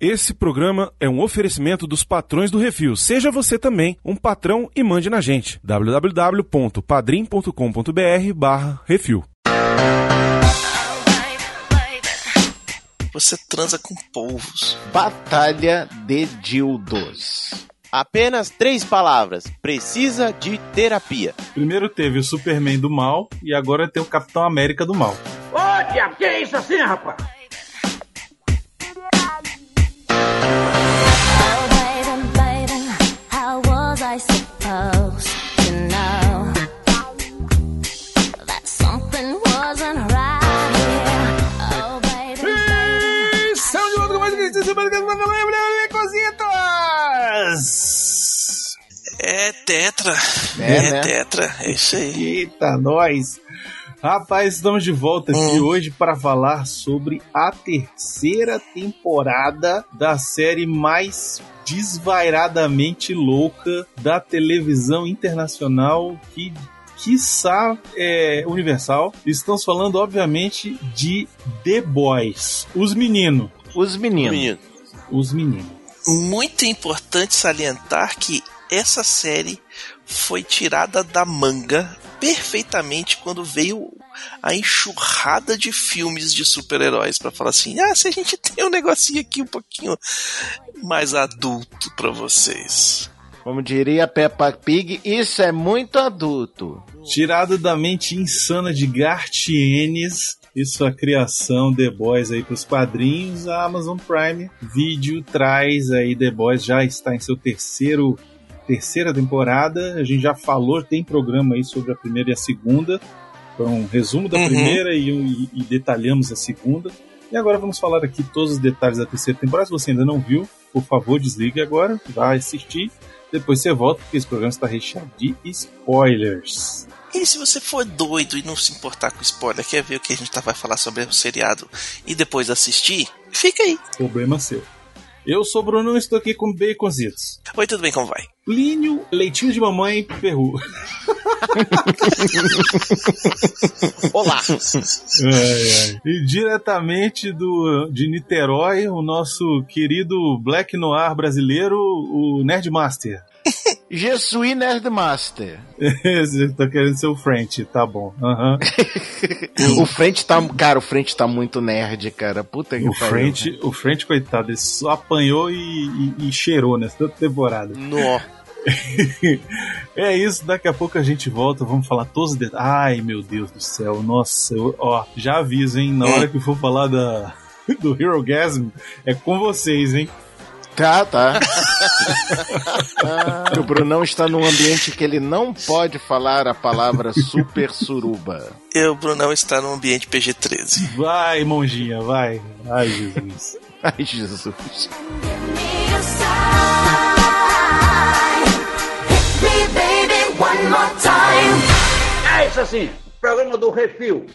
Esse programa é um oferecimento dos patrões do Refil. Seja você também um patrão e mande na gente. www.padrim.com.br barra Refil. Você transa com polvos. Batalha de Dildos. Apenas três palavras. Precisa de terapia. Primeiro teve o Superman do mal e agora tem o Capitão América do mal. Ô, diabo, que é isso assim, rapaz? É tetra. É, É, né? tetra. É isso aí. Eita, nós! Rapaz, estamos de volta aqui Hum. hoje para falar sobre a terceira temporada da série mais desvairadamente louca da televisão internacional que quiçá é, universal. Estamos falando, obviamente, de The Boys. Os meninos. Os meninos. Menino, Os meninos. muito importante salientar que essa série foi tirada da manga perfeitamente quando veio a enxurrada de filmes de super-heróis para falar assim: "Ah, se a gente tem um negocinho aqui um pouquinho mais adulto para vocês". Como diria Peppa Pig, isso é muito adulto. Tirado da mente insana de Gartienes e sua criação The Boys aí pros quadrinhos, a Amazon Prime Video traz aí The Boys, já está em seu terceiro terceira temporada. A gente já falou, tem programa aí sobre a primeira e a segunda. Foi um resumo da Uhum. primeira e, e- e detalhamos a segunda. E agora vamos falar aqui todos os detalhes da terceira temporada. Se você ainda não viu, por favor, desligue agora, vai assistir. Depois você volta, porque esse programa está recheado de spoilers. E se você for doido e não se importar com spoiler, quer ver o que a gente tá- vai falar sobre o seriado e depois assistir? Fica aí. Problema seu. Eu sou o Bruno e estou aqui com Baconzitos. Oi, tudo bem? Como vai? Plínio, leitinho de mamãe, Perru. Olá. Ai, ai. E diretamente do, de Niterói, o nosso querido Black Noir brasileiro, o Nerdmaster. Jesuí Nerdmaster. Tá querendo ser o French, tá bom. Aham. O frente tá. Cara, o frente tá muito nerd, cara. Puta que O pariu. French, o French, coitado, ele só apanhou e, e- e cheirou nessa temporada. Nó. É isso, daqui a pouco a gente volta, vamos falar todos os detalhes. Ai, meu Deus do céu, nossa, eu- ó, já aviso, hein, na hora que for falar da, do Hero Gasm, é com vocês, hein. Tá, tá. o Brunão está num ambiente que ele não pode falar a palavra super suruba. Eu, Brunão, está no ambiente PG-13. Vai, monjinha, vai. Ai, Jesus. Ai, Jesus. É isso assim, programa do Refil.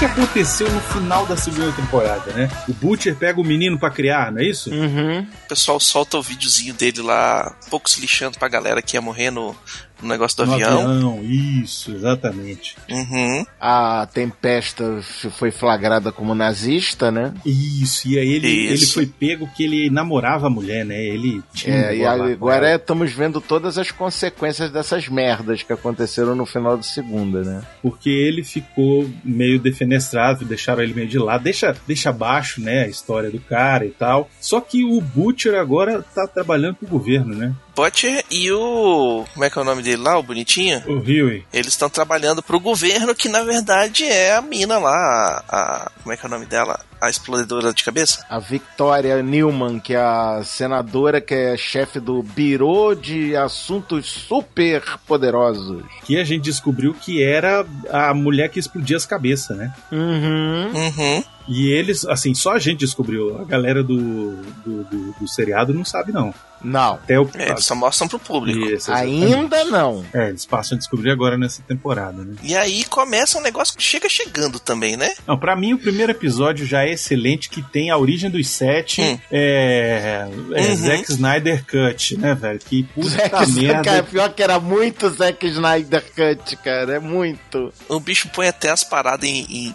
Que, que aconteceu no final da segunda temporada, né? O Butcher pega o menino pra criar, não é isso? Uhum. O pessoal solta o videozinho dele lá, um pouco se lixando pra galera que ia morrer no, no negócio do No avião. avião, isso, exatamente. Uhum. A Tempesta foi flagrada como nazista, né? Isso, e aí ele, Isso. ele foi pego que ele namorava a mulher, né? Ele tinha É, e agora é, estamos vendo todas as consequências dessas merdas que aconteceram no final da segunda, né? porque ele ficou meio defenestrado, deixaram ele meio de lado, deixa, deixa abaixo, né, a história do cara e tal. Só que o Butcher agora tá trabalhando pro governo, né? Butcher e o. Como é que é o nome dele lá, o bonitinho? O Huey. Eles estão trabalhando pro governo, que na verdade é a mina lá, a, a- Como é que é o nome dela? A explodidora de cabeça? A Victoria Newman, que é a senadora que é chefe do Biro de Assuntos Super Poderosos. Que a gente descobriu que era a mulher que explodia as cabeças, né? Uhum. Uhum. E eles, assim, só a gente descobriu. A galera do, do, do, do seriado não sabe, não. Não. Até o. É, eles só mostram pro público. Isso. Ainda não. É, eles passam a descobrir agora nessa temporada, né? E aí começa um negócio que chega chegando também, né? Não, pra mim o primeiro episódio já é excelente, que tem a origem dos sete, Hum. é, é Uhum. Zack Snyder Cut, né, velho? Que puta Zack, merda. cara, pior que era muito Zack Snyder Cut, cara. É muito. O bicho põe até as paradas em, em-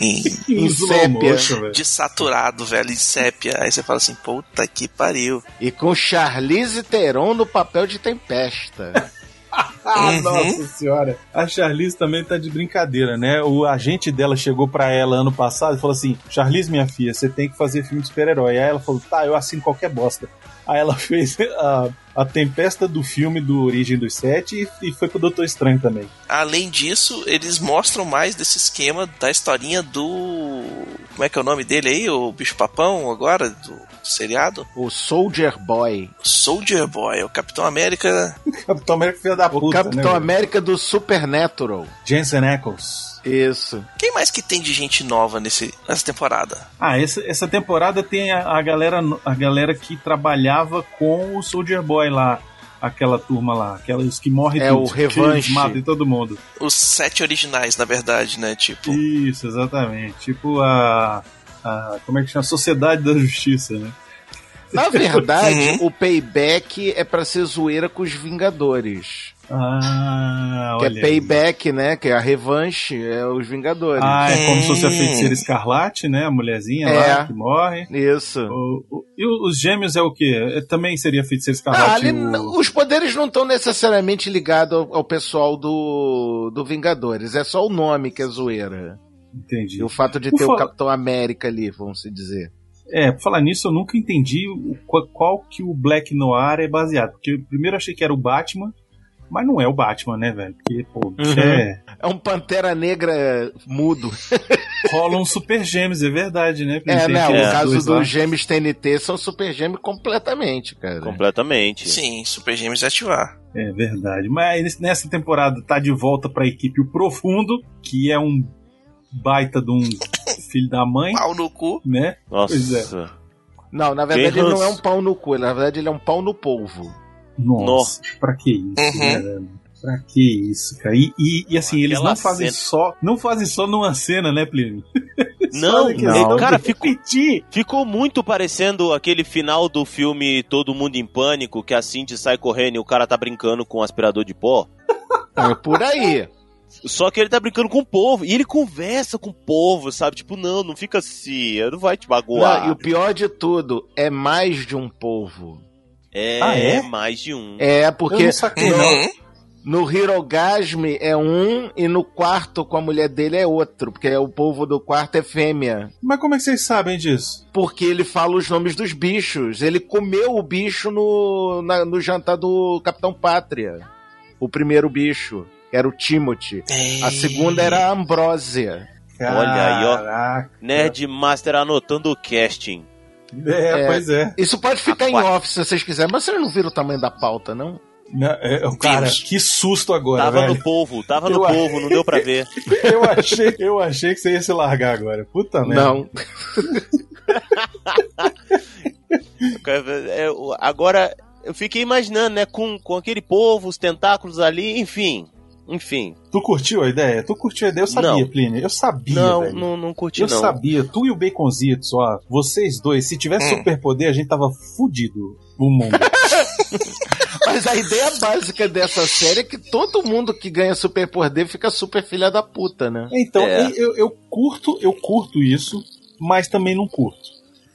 em- em- Em sépia. motion, velho. de saturado, velho, em sépia. Aí você fala assim, puta que pariu. E com Charlize Theron no papel de Tempesta. Ah, Uhum. nossa senhora. A Charlize também tá de brincadeira, né? O agente dela chegou pra ela ano passado e falou assim: Charlize, minha filha, você tem que fazer filme de super-herói. Aí ela falou: tá, eu assino qualquer bosta. Aí ela fez a, a tempesta do filme do Origem dos Sete e, e foi pro Doutor Estranho também. Além disso, eles mostram mais desse esquema da historinha do. Como é que é o nome dele aí? O bicho papão agora? Do seriado? o Soldier Boy. Soldier Boy, o Capitão América. Capitão América filha da O puta. Capitão né? América do Supernatural. Jensen Ackles. Isso. Quem mais que tem de gente nova nesse, nessa temporada? Ah, essa, essa temporada tem a, a galera a galera que trabalhava com o Soldier Boy lá. Aquela turma lá, aquelas que morrem É tudo, o que Revanche. matam todo mundo. Os sete originais, na verdade, né? Tipo. Isso, exatamente. Tipo a, a. Como é que chama? Sociedade da Justiça, né? Na verdade, Uhum. o payback é pra ser zoeira com os Vingadores. Ah, que olha. é aí. payback, né? Que é a revanche, é os Vingadores. Ah, é como se fosse a Hum. feiticeira escarlate, né? A mulherzinha É. lá que morre. Isso. O- o- e os gêmeos é o quê? É, também seria a feiticeira Ah, escarlate. ali o- os poderes não estão necessariamente ligados ao, ao pessoal do, do Vingadores. É só o nome que é zoeira. Entendi. E o fato de Por ter o Capitão América ali, vamos se dizer. É, por falar nisso, eu nunca entendi o, qual, qual que o Black Noir é baseado. Porque eu primeiro achei que era o Batman, mas não é o Batman, né, velho? Porque, pô, Uhum. é, É um Pantera Negra mudo. rola um super gêmeos, é verdade, né? É, Tem né? aqueles O caso dos gêmeos TNT são super gêmeos completamente, cara. Completamente. Sim, Super Gêmeos ativar. É verdade. Mas nessa temporada tá de volta pra equipe o Profundo, que é um baita de um filho da mãe, Pau no cu. né? Nossa. Pois Não, na verdade Quem ele não é um pau no cu, na verdade ele é um pau no polvo. Nossa, pra que isso, Uhum. né, velho? Pra que isso, cara? E, e, e assim, eles Aquela não fazem cena- só. Não fazem só numa cena, né, Plínio? Não, não. Cara, ficou-. Ficou muito parecendo aquele final do filme Todo Mundo em Pânico, que a Cindy sai correndo e o cara tá brincando com um aspirador de pó. É por aí. Só que ele tá brincando com o povo. E ele conversa com o povo, sabe? Tipo, não, não fica assim, não vai te magoar. Não, e o pior de tudo, é mais de um polvo. É, Ah, é? mais de um. É, porque não. Uhum. no Hirogasme é um e no quarto com a mulher dele é outro, porque o polvo do quarto é fêmea. Mas como é que vocês sabem disso? Porque ele fala os nomes dos bichos. Ele comeu o bicho no, na- no jantar do Capitão Pátria. O primeiro bicho era o Timothy. A segunda era a Ambrósia. Olha aí, ó. Caraca. Nerd Master anotando o casting. É, É. pois é. Isso pode ficar em off se vocês quiserem, mas vocês não viram o tamanho da pauta, não? Não, é, é, cara, Vimos. que susto agora, Tava velho. no povo, tava no povo, não deu pra ver. Eu achei, eu achei que você ia se largar agora. Puta merda. Não. É, Agora, eu fiquei imaginando, né, com, com aquele povo, os tentáculos ali, enfim. Enfim. Tu curtiu a ideia? Tu curtiu a ideia? Eu sabia, Não. Plínio. Eu sabia, Não, velho. não, não curti, Eu não. sabia. Tu e o Baconzitos, ó. Vocês dois, se tivesse Hum. superpoder, a gente tava fudido. O mundo. Mas a ideia básica dessa série é que todo mundo que ganha superpoder fica super filha da puta, né? Então, É. eu, eu curto, eu curto isso, mas também não curto.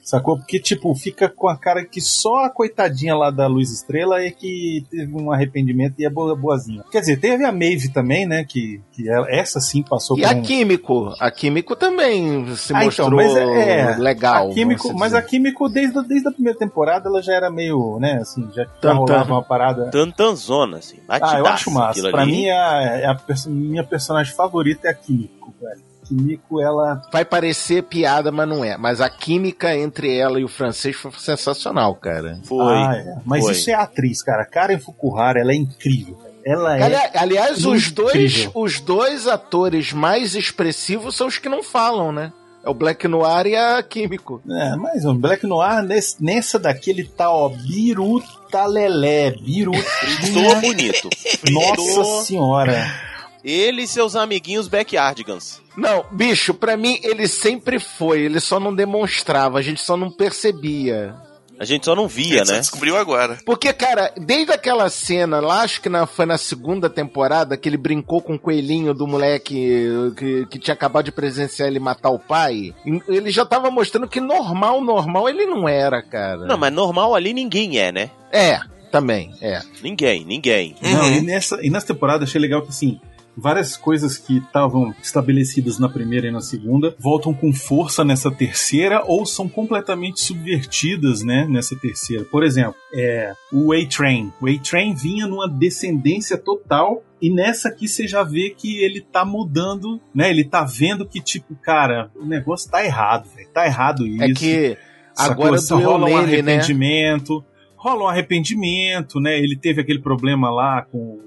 Sacou? Porque, tipo, fica com a cara que só a coitadinha lá da Luz Estrela é que teve um arrependimento e é boa, boazinha. Quer dizer, teve a Maeve também, né? Que, que ela- essa sim passou E por a um... Químico? A Químico também se Ah, então, mostrou mas é- é, legal. A Químico, mas a Químico, desde, a- desde a primeira temporada, ela já era meio, né, assim, já, já rolava uma parada. Tantanzona, assim. Ah, eu acho massa. Pra ali. mim, a, é a perso- minha personagem favorita é a Químico, velho. Químico, ela. Vai parecer piada, mas não é. Mas a química entre ela e o francês foi sensacional, cara. Foi. Ah, é. Mas foi. isso é atriz, cara. Karen Fukuhara, ela é incrível. Ela é. Ali- Aliás, os dois, os dois atores mais expressivos são os que não falam, né? É o Black Noir e a Químico. É, mas o Black Noir, nesse- nessa daqui, ele tá, ó, biruta lelé, Tô birutinha. bonito. Nossa senhora. Ele e seus amiguinhos backyardigans. Não, bicho, pra mim ele sempre foi, ele só não demonstrava, a gente só não percebia. A gente só não via, né? descobriu agora. Porque, cara, desde aquela cena lá, acho que na- foi na segunda temporada, que ele brincou com o coelhinho do moleque que, que tinha acabado de presenciar ele matar o pai, ele já tava mostrando que normal, normal ele não era, cara. Não, mas normal ali ninguém é, né? É, também, é. Ninguém, ninguém. Não, Uhum. e nessa, e nessa temporada achei legal que, assim, várias coisas que estavam estabelecidas na primeira e na segunda voltam com força nessa terceira ou são completamente subvertidas, né, nessa terceira. Por exemplo, é, o A-Train. O A-Train vinha numa descendência total e nessa aqui você já vê que ele tá mudando, né? Ele tá vendo que, tipo, cara, o negócio tá errado, velho. Tá errado isso. É que agora rola um nele, né? arrependimento. Rola um arrependimento, né? Ele teve aquele problema lá com,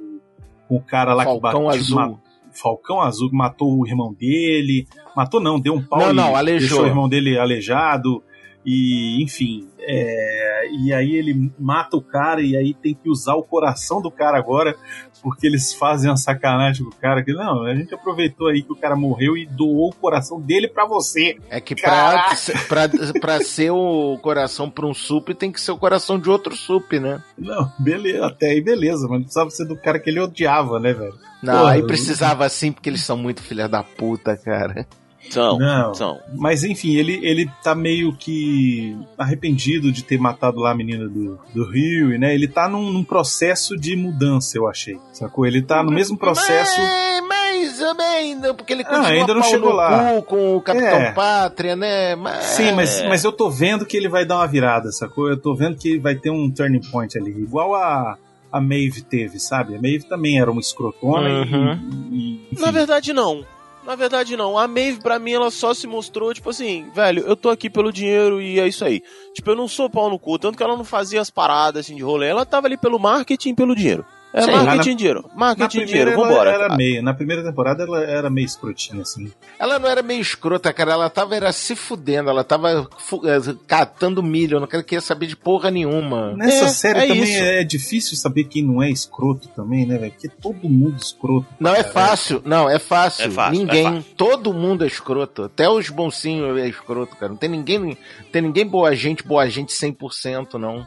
com o cara lá Falcão que Azul. ma- Falcão Azul que matou o irmão dele. Matou não, deu um pau Não, e não, aleijou. deixou o irmão dele aleijado. E, enfim, é, e aí ele mata o cara e aí tem que usar o coração do cara agora, porque eles fazem uma sacanagem com o cara. Que não, a gente aproveitou aí que o cara morreu e doou o coração dele pra você. É que pra, pra, pra ser o coração pra um sup, tem que ser o coração de outro sup, né? Não, beleza, até aí beleza, mas não precisava ser do cara que ele odiava, né, velho? Não, Porra, aí precisava assim, porque eles são muito filha da puta, cara. São, Não. são. Mas enfim, ele, ele tá meio que arrependido de ter matado lá a menina do, do Rio, né? Ele tá num, num processo de mudança, eu achei. Sacou? Ele tá no mesmo processo. Mas, mais ou menos, porque ele Ah, continua ainda não chegou lá. com o Capitão É. Pátria, né? Mas, Sim, mas, É. mas eu tô vendo que ele vai dar uma virada, sacou? Eu tô vendo que vai ter um turning point ali, igual a, a Maeve teve, sabe? A Maeve também era uma escrotona e- Uhum. e, enfim. Na verdade, não. Na verdade, não. A Maeve, pra mim, ela só se mostrou, tipo assim, velho, eu tô aqui pelo dinheiro e é isso aí. Tipo, eu não sou pau no cu, tanto que ela não fazia as paradas assim de rolê, ela tava ali pelo marketing e pelo dinheiro. É Sim, marketing na- dinheiro. Marketing dinheiro, ela vambora. era meio, na primeira temporada ela era meio escrotinha, assim. Ela não era meio escrota, cara. Ela tava era se fudendo. Ela tava fu- eh, catando milho. Eu não queria saber de porra nenhuma. Nessa É, série é também isso. é difícil saber quem não é escroto também, né, velho? Porque todo mundo escroto. Não é fácil, não, é fácil. É fácil, ninguém, é fácil. todo mundo é escroto. Até os boncinhos é escroto, cara. Não tem ninguém, não tem ninguém boa gente, boa gente 100%, não.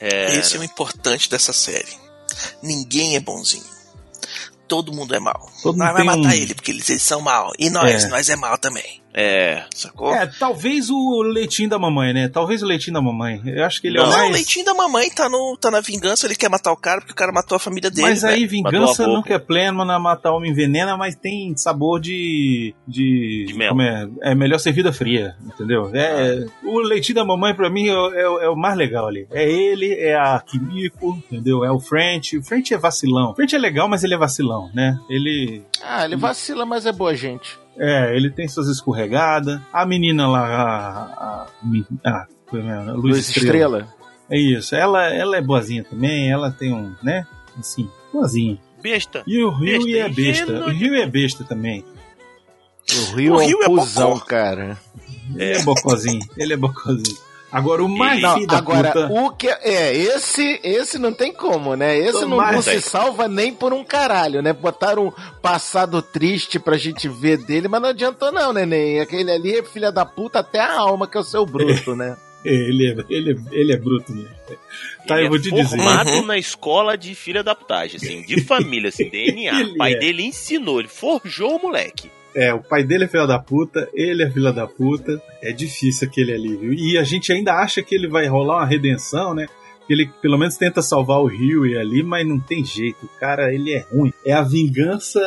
É, Esse é o importante dessa série. Ninguém é bonzinho. Todo mundo é mal. Todo nós vai matar um- ele, porque eles, eles são mal. E nós, É. nós é mal também. É. Sacou? É, talvez o leitinho da mamãe, né? Talvez o leitinho da mamãe. Eu acho que ele é o Não, Não, mais... o leitinho da mamãe tá, no, tá na vingança, ele quer matar o cara porque o cara matou a família dele. Mas aí. Matou vingança nunca é plena, na matar homem envenena, mas tem sabor de. de. De mel. como é? É melhor ser vida fria, entendeu? É, O leitinho da mamãe, pra mim, é, o- é é o mais legal ali. É ele, é a Kimiko, entendeu? É o French. O French é vacilão. O French é legal, mas ele é vacilão, né? Ele. Ah, ele vacila, mas é boa gente. É, ele tem suas escorregadas. A menina lá, a. a, a, é? a Luz, Luz Estrela. Estrela. É isso. Ela, ela é boazinha também. Ela tem um, né? Assim, boazinha. Besta. E o Rio Besta, é besta. O Rio é besta também. O Rio O é Rio um é cuzão, cara. Ele é bocozinho. Ele é bocozinho. Agora, o mais Não, agora, puta... o que é, esse, esse não tem como, né? Esse não, não se salva nem por um caralho, né? Botaram um passado triste pra gente ver dele, mas não adiantou não, neném. Aquele ali é filha da puta até a alma, que é o seu bruto, né? Ele é, ele, é, ele é bruto mesmo. Tá, Ele eu vou é te dizer. formado Uhum. na escola de filha da putagem, assim, de família, assim, DNA. Ele O pai é. dele ensinou, ele forjou o moleque. É, o pai dele é filho da puta, ele é filho da puta. É difícil aquele ali, viu? E a gente ainda acha que ele vai rolar uma redenção, né? Ele pelo menos tenta salvar o Rio e ali, mas não tem jeito. O cara, ele é ruim. É a vingança,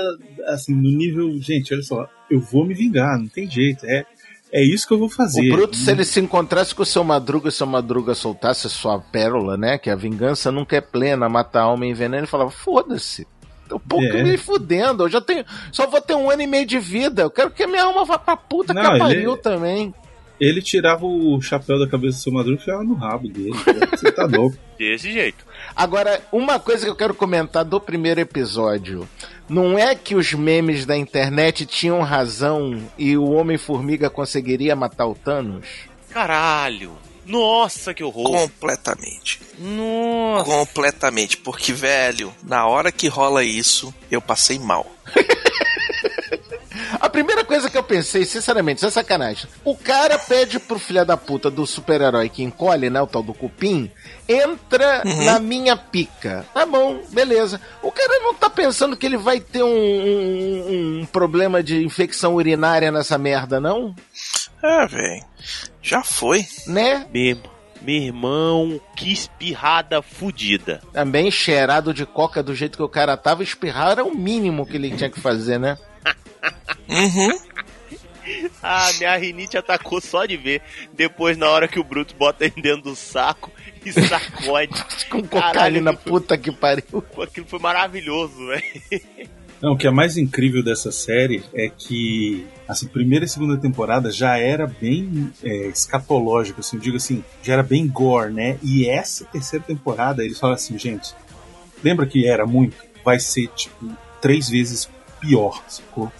assim, no nível. Gente, olha só, eu vou me vingar, não tem jeito. É, é isso que eu vou fazer. O Bruto, se ele se encontrasse com o seu Madruga, seu Madruga soltasse a sua pérola, né? Que a vingança nunca é plena, mata a alma em veneno, ele falava, foda-se. Um pouco É. me fudendo, eu já tenho. Só vou ter um ano e meio de vida. Eu quero que a minha alma vá pra puta Não, que ele- pariu também. Ele tirava o chapéu da cabeça do seu Madruga e ficava no rabo dele. Você tá louco. Desse jeito. Agora, uma coisa que eu quero comentar do primeiro episódio. Não é que os memes da internet tinham razão e o Homem-Formiga conseguiria matar o Thanos? Caralho. Nossa, que horror. Completamente. Nossa. Completamente. Porque, velho, na hora que rola isso, eu passei mal. A primeira coisa que eu pensei, sinceramente, isso é sacanagem. O cara pede pro filho da puta do super-herói que encolhe, né? O tal do cupim, entra na minha pica. Tá bom, beleza. O cara não tá pensando que ele vai ter um, um- um problema de infecção urinária nessa merda, não? É, velho. Já foi. Né? Meu, meu irmão, que espirrada fudida. Também cheirado de coca do jeito que o cara tava, espirrar era o mínimo que ele tinha que fazer, né? Uhum. Ah, minha rinite atacou só de ver. Depois, na hora que o Bruto bota ele dentro do saco e sacode. Com cocaína, puta que pariu. Aquilo foi maravilhoso, velho. Não, o que é mais incrível dessa série é que, assim, primeira e segunda temporada já era bem é, escatológico, assim, eu digo assim, já era bem gore, né? E essa terceira temporada, eles falam assim, gente, lembra que era muito? Vai ser, tipo, três vezes pior, sacou?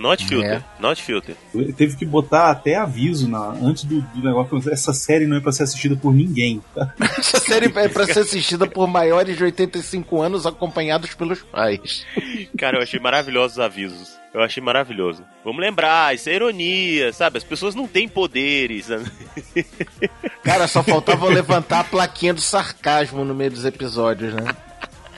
Not filter, É. not filter. Teve que botar até aviso na, antes do, do negócio. Essa série não é pra ser assistida por ninguém. tá? Essa série é pra ser assistida por maiores de 85 anos acompanhados pelos pais. Cara, eu achei maravilhosos os avisos. Eu achei maravilhoso. Vamos lembrar, isso é ironia, sabe? As pessoas não têm poderes. Cara, só faltava levantar a plaquinha do sarcasmo no meio dos episódios, né?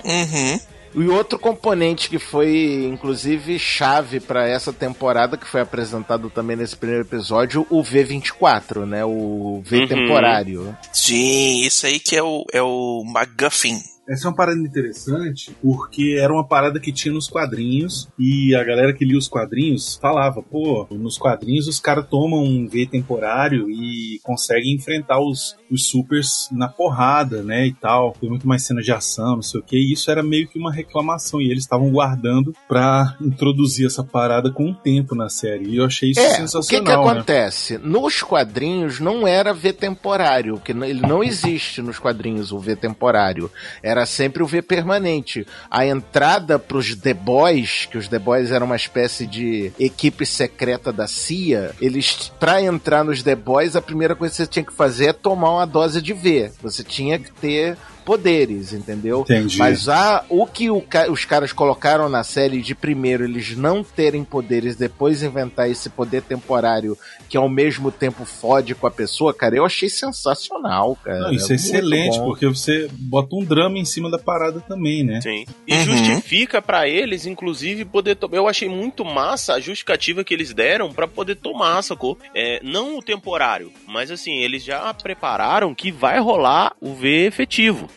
Uhum. E outro componente que foi, inclusive, chave pra essa temporada, que foi apresentado também nesse primeiro episódio, o V24, né? O V Uhum. temporário. Sim, isso aí que é o, é o McGuffin. Essa é uma parada interessante porque era uma parada que tinha nos quadrinhos e a galera que lia os quadrinhos falava, pô, nos quadrinhos os caras tomam um V temporário e conseguem enfrentar os, os supers na porrada, né, e tal. Tem muito mais cena de ação, não sei o que, e isso era meio que uma reclamação e eles estavam guardando pra introduzir essa parada com o tempo na série. E eu achei isso É, o que sensacional, que né? acontece? Nos quadrinhos não era V temporário, que n- ele não existe nos quadrinhos o V temporário. Era sempre o V permanente. A entrada pros The Boys, que os The Boys eram uma espécie de equipe secreta da CIA, eles, pra entrar nos The Boys, a primeira coisa que você tinha que fazer é tomar uma dose de V. Você tinha que ter poderes, entendeu? Entendi. Mas a, o que o os caras colocaram na série de primeiro eles não terem poderes, depois inventar esse poder temporário que ao mesmo tempo fode com a pessoa, cara, eu achei sensacional, cara. Não, isso é Muito excelente, bom. porque você bota um drama em cima da parada também, né? Sim. E Uhum. justifica pra eles, inclusive, poder tomar. Eu achei muito massa a justificativa que eles deram pra poder tomar, sacou? É, não o temporário, mas assim, eles já prepararam que vai rolar o V efetivo.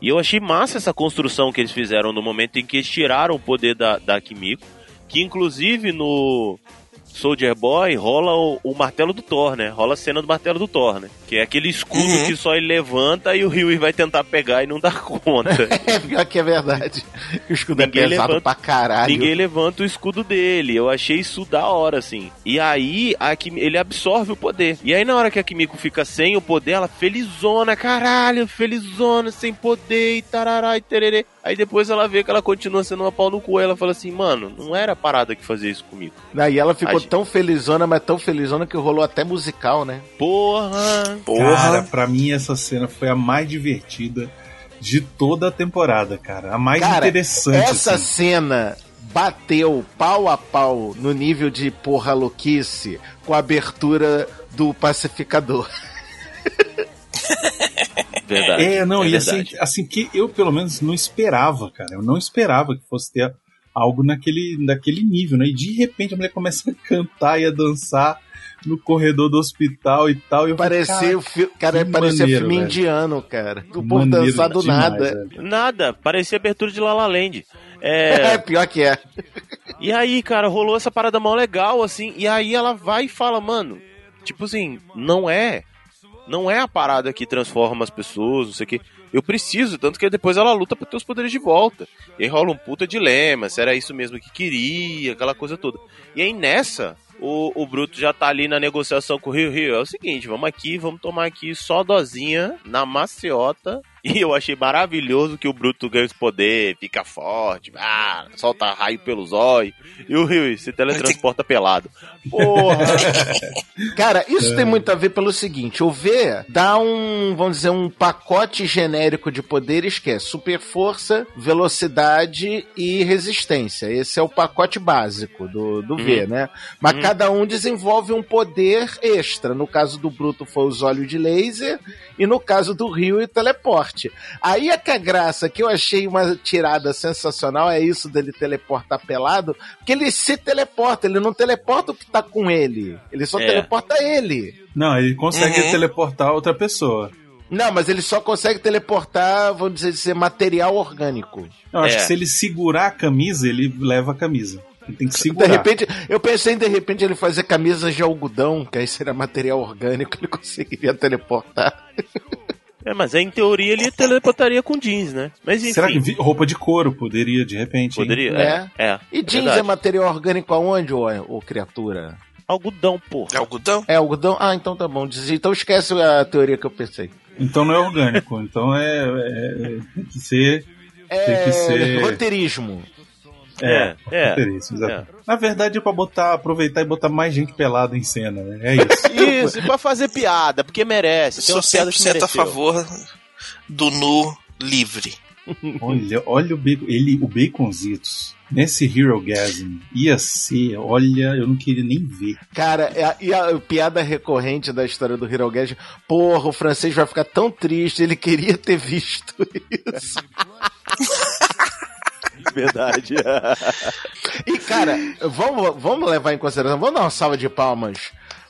E eu achei massa essa construção que eles fizeram no momento em que eles tiraram o poder da, da Kimiko, que inclusive no Soldier Boy rola o, o martelo do Thor, né? Rola a cena do martelo do Thor, né? Que é aquele escudo Uhum. que só ele levanta e o Ryu vai tentar pegar e não dá conta. É pior que é verdade. O escudo Ninguém é pesado levanta- pra caralho. Ninguém levanta o escudo dele. Eu achei isso da hora, assim. E aí, a Kimi- ele absorve o poder. E aí, na hora que a Kimiko fica sem o poder, ela felizona, caralho, felizona, sem poder e tarará e tererê. Aí depois ela vê que ela continua sendo uma pau no cu. Aí ela fala assim, mano, não era parada que fazia isso comigo. Aí ela ficou tão felizona, mas tão felizona que rolou até musical, né? Porra! Porra. Cara, pra mim essa cena foi a mais divertida de toda a temporada, cara. A mais Cara, interessante. Essa assim. cena bateu pau a pau no nível de porra louquice com a abertura do pacificador. Verdade. É, não, é e assim, verdade. assim que eu pelo menos não esperava, cara. Eu não esperava que fosse ter algo naquele, naquele nível, né? E de repente a mulher começa a cantar e a dançar no corredor do hospital e tal. E eu Parecia, o cara, que parecia maneiro, filme velho. indiano, cara. O povo maneiro dançar do demais, nada. velho. Nada, parecia abertura de La La Land. É, É, pior que é. E aí, cara, rolou essa parada mó legal, assim, e aí ela vai e fala, mano, tipo assim, não é. Não é a parada que transforma as pessoas, não sei o quê. Eu preciso, tanto que depois ela luta pra ter os poderes de volta. E aí rola um puta dilema, se era isso mesmo que queria, aquela coisa toda. E aí nessa, o, o Bruto já tá ali na negociação com o Rio Rio. É o seguinte, vamos aqui, vamos tomar aqui só dosinha na maciota. E eu achei maravilhoso que o Bruto ganha esse poder, fica forte, ah, solta raio pelos olhos. E o Rio se teletransporta pelado. Porra! Cara, isso tem muito a ver pelo seguinte: o V dá um, vamos dizer, um pacote genérico de poderes que é super força, velocidade e resistência. Esse é o pacote básico do, do V, né? Mas cada um desenvolve um poder extra. No caso do Bruto foi os olhos de laser e no caso do Rio o teleporte. Aí é que a graça que eu achei uma tirada sensacional é isso dele teleportar pelado, porque ele se teleporta, ele não teleporta o que tá com ele, ele só É. teleporta ele. Não, ele consegue Uhum. teleportar outra pessoa. Não, mas ele só consegue teleportar, vamos dizer, dizer material orgânico. Eu acho É. que se ele segurar a camisa, ele leva a camisa. Ele tem que De segurar. repente, eu pensei em de repente ele fazer camisas de algodão, que aí seria material orgânico, ele conseguiria teleportar. É, mas aí, em teoria ele teleportaria com jeans, né? Mas enfim. Será que roupa de couro poderia, de repente? Poderia? Né? É. é E jeans verdade. é material orgânico aonde, ô, ô criatura? Algodão, porra. É algodão? É algodão? Ah, então tá bom. Então esquece a teoria que eu pensei. Então não é orgânico. então é, é- tem que ser. É Tem que ser- roteirismo. É, é. Isso, exato. Na verdade é pra botar, aproveitar e botar mais gente pelada em cena, né? É isso. Isso, e pra fazer piada, porque merece. Tem Sou umas piadas que 100% a favor do nu livre. olha, olha o bacon, ele, o Baconzitos. Nesse Hero Gasm ia ser, olha, eu não queria nem ver. Cara, é a- e a, piada recorrente da história do Hirogeji, porra, o francês vai ficar tão triste, ele queria ter visto isso. Verdade. E, cara, vamos, vamos levar em consideração, vamos dar uma salva de palmas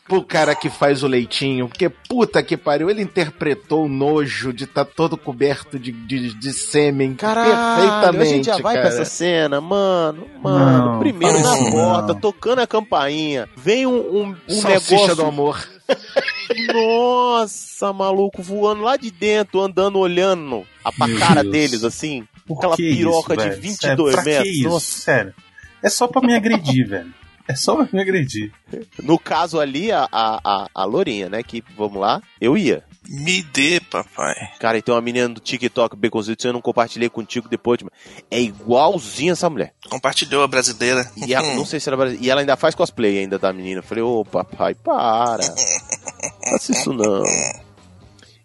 pro cara que faz o leitinho, porque puta que pariu, ele interpretou o nojo de estar todo coberto de, de, de sêmen Caralho, a perfeitamente, gente já vai cara. pra essa cena, mano. Mano, Não, primeiro na porta, não. tocando a campainha. Vem um, um, um Salsicha negócio. do amor. Nossa, maluco, voando lá de dentro, andando, olhando a pra Meu cara Deus. deles, assim. Por Aquela que piroca isso, de velho? 22 Sério, pra metros, Que isso? nossa. Sério. É só pra me agredir, velho. É só pra me agredir. No caso ali, a, a, a, a Lourinha, né? Que, vamos lá, eu ia. Me dê, papai. Cara, e tem uma menina do TikTok, Baconzito, eu não compartilhei contigo depois. mas É igualzinha essa mulher. Compartilhou a brasileira. E ela, não sei se ela é brasileira. E ela ainda faz cosplay ainda da menina. Eu falei, ô papai, para. Faça isso não.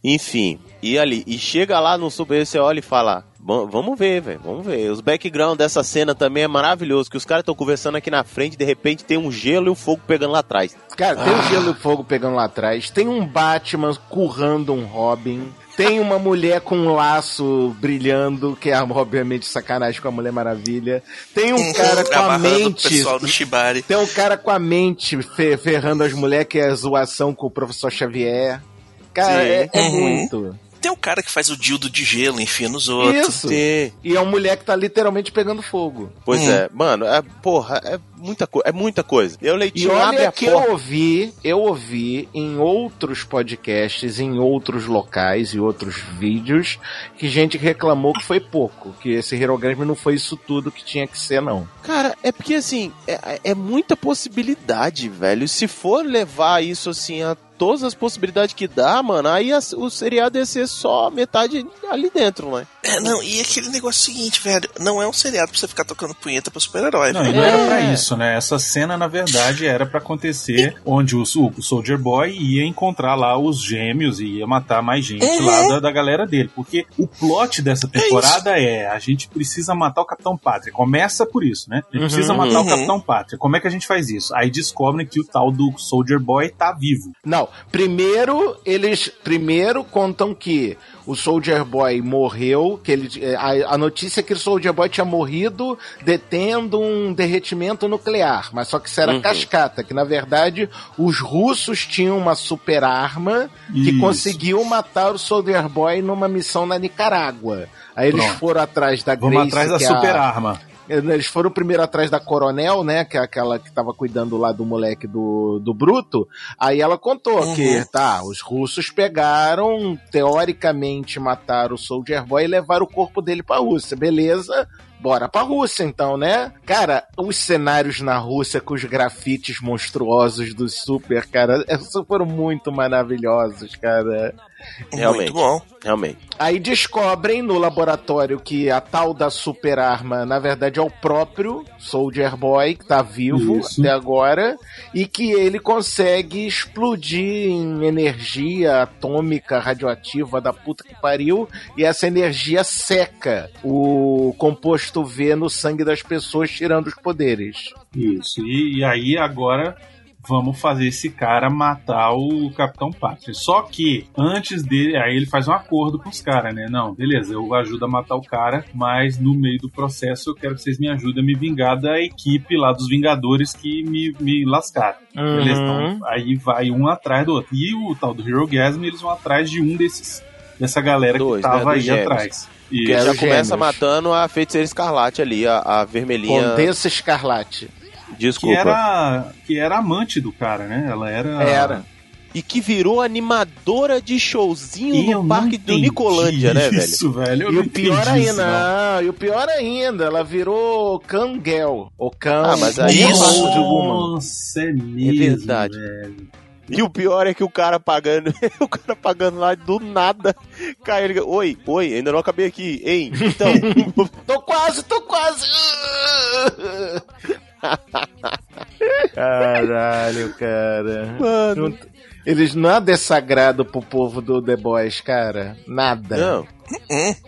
Enfim, e ali, e chega lá no super, você olha e fala, "Vam- vamos ver, velho, vamos ver. Os background dessa cena também é maravilhoso, que os caras estão conversando aqui na frente, de repente tem um gelo e o fogo pegando lá atrás. Cara, tem um gelo e fogo pegando lá atrás, tem um Batman currando um Robin, tem uma mulher com um laço brilhando, que é obviamente sacanagem com a Mulher Maravilha, tem um cara com a o mente. pessoal do Shibari. Tem um cara com a mente fe- ferrando as mulheres, que é a zoação com o professor Xavier. Cara, Sim. é, é Uhum. muito. Tem o cara que faz o dildo de gelo, enfia nos outros. Isso. Sim. E é uma mulher que tá literalmente pegando fogo. Pois Hum. é, mano, é, porra, é muita, é muita coisa. Eu E leitinho abre olha a que porta. eu ouvi, eu ouvi em outros podcasts, em outros locais e outros vídeos, que gente reclamou que foi pouco, que esse Hirogami não foi isso tudo que tinha que ser, não. Cara, é porque assim, é, é muita possibilidade, velho. Se for levar isso assim a todas as possibilidades que dá, mano, aí a- o seriado ia ser só metade ali dentro, né? É, não, e aquele negócio seguinte, velho, não é um seriado pra você ficar tocando punheta pra super-herói, Não, velho. e não era É. pra isso, né? Essa cena, na verdade, era pra acontecer onde o, o Soldier Boy ia encontrar lá os gêmeos e ia matar mais gente Uhum. lá da, da galera dele. Porque o plot dessa temporada é, a gente precisa matar o Capitão Pátria. Começa por isso, né? A gente precisa matar Uhum. o Capitão Pátria. Como é que a gente faz isso? Aí descobrem que o tal do Soldier Boy tá vivo. Não, primeiro eles primeiro contam que o Soldier Boy morreu, que ele é, a, a notícia é que o Soldier Boy tinha morrido detendo um derretimento nuclear, mas só que isso era Uhum. cascata, que na verdade os russos tinham uma super arma que Isso. conseguiu matar o Soldier Boy numa missão na Nicarágua. Aí eles Pronto. foram atrás da Vamos Grace, atrás da que é super a, arma. Eles foram primeiro atrás da Coronel, né? Que é aquela que tava cuidando lá do moleque do, do Bruto. Aí ela contou Uhum. que, tá, os russos pegaram, teoricamente mataram o Soldier Boy e levaram o corpo dele pra Rússia. Beleza? Bora pra Rússia, então, né? Cara, os cenários na Rússia com os grafites monstruosos do Super, cara, foram muito maravilhosos, cara. Realmente. Muito bom. Realmente. Aí descobrem no laboratório que a tal da super arma, na verdade, é o próprio Soldier Boy, que tá vivo Isso. até agora, e que ele consegue explodir em energia atômica radioativa da puta que pariu, e essa energia seca o composto V no sangue das pessoas, tirando os poderes. Isso. E, e aí agora vamos fazer esse cara matar o Capitão Pátria. Só que antes dele, aí ele faz um acordo com os caras, né? Não, beleza, eu ajudo a matar o cara, mas no meio do processo eu quero que vocês me ajudem a me vingar da equipe lá dos Vingadores que me, me lascaram. Beleza? Uhum. Então, aí vai um atrás do outro. E o tal do Hero Gasm, eles vão atrás de um desses dessa galera Dois, que tava né, aí gêmeos. atrás. E Que já começa gêmeos. matando a feiticeira escarlate ali, a, a vermelhinha. Condessa Escarlate. Que Desculpa. era que era amante do cara, né? Ela era Era. E que virou animadora de showzinho E no parque do Nicolândia, né, velho? Isso, velho. Eu E não o pior entendi isso, ainda, não. não, e o pior ainda, ela virou Kangel. O Kang Ah, mas aí- Isso. de Woman. Nossa, é mesmo, verdade. velho. E o pior é que o cara pagando, o cara pagando lá do nada, cai ele, oi, oi, ainda não acabei aqui, hein? Então, Tô quase, tô quase. Caralho, cara. mano, Não- Eles nada é sagrado pro povo do The Boys, cara. Nada. não.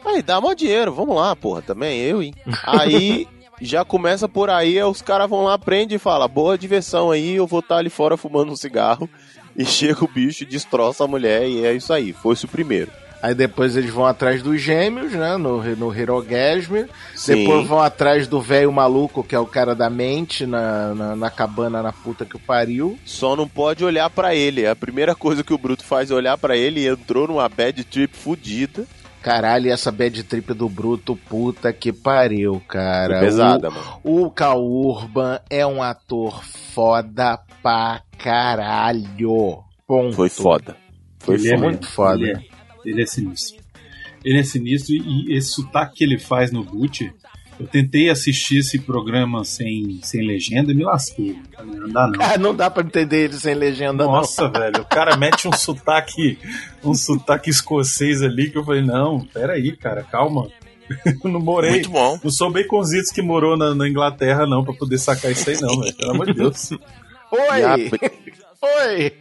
Aí dá mó dinheiro, vamos lá, porra, também eu, hein? Aí já começa por aí, os caras vão lá, prende e fala, boa diversão aí, eu vou estar ali fora fumando um cigarro. E chega o bicho e destroça a mulher, e é isso aí, foi-se o primeiro. Aí depois eles vão atrás dos gêmeos, né? No, no Hirogasm. Sim. Depois vão atrás do velho maluco, que é o cara da mente, na, na, na cabana na puta que o pariu. Só não pode olhar pra ele. A primeira coisa que o Bruto faz é olhar pra ele e entrou numa bad trip fudida. Caralho, e essa bad trip do Bruto, puta que pariu, cara. Foi pesada, mano. O, o Cal Urban é um ator foda pra caralho. Ponto. Foi foda. Foi é foda. muito foda. Ele é, sinistro. Ele é sinistro e, esse sotaque que ele faz no boot. Eu tentei assistir esse programa sem, sem legenda e me lasquei. Não dá não. Ah, não dá pra entender ele sem legenda, Nossa, velho, o cara mete um sotaque, um sotaque escocês ali que eu falei, não, peraí, cara, calma. Eu não morei. Muito bom. Não sou baconzitos que morou na, na Inglaterra, não, pra poder sacar isso aí, não, velho. Pelo amor de Deus. não. Oi! Oi!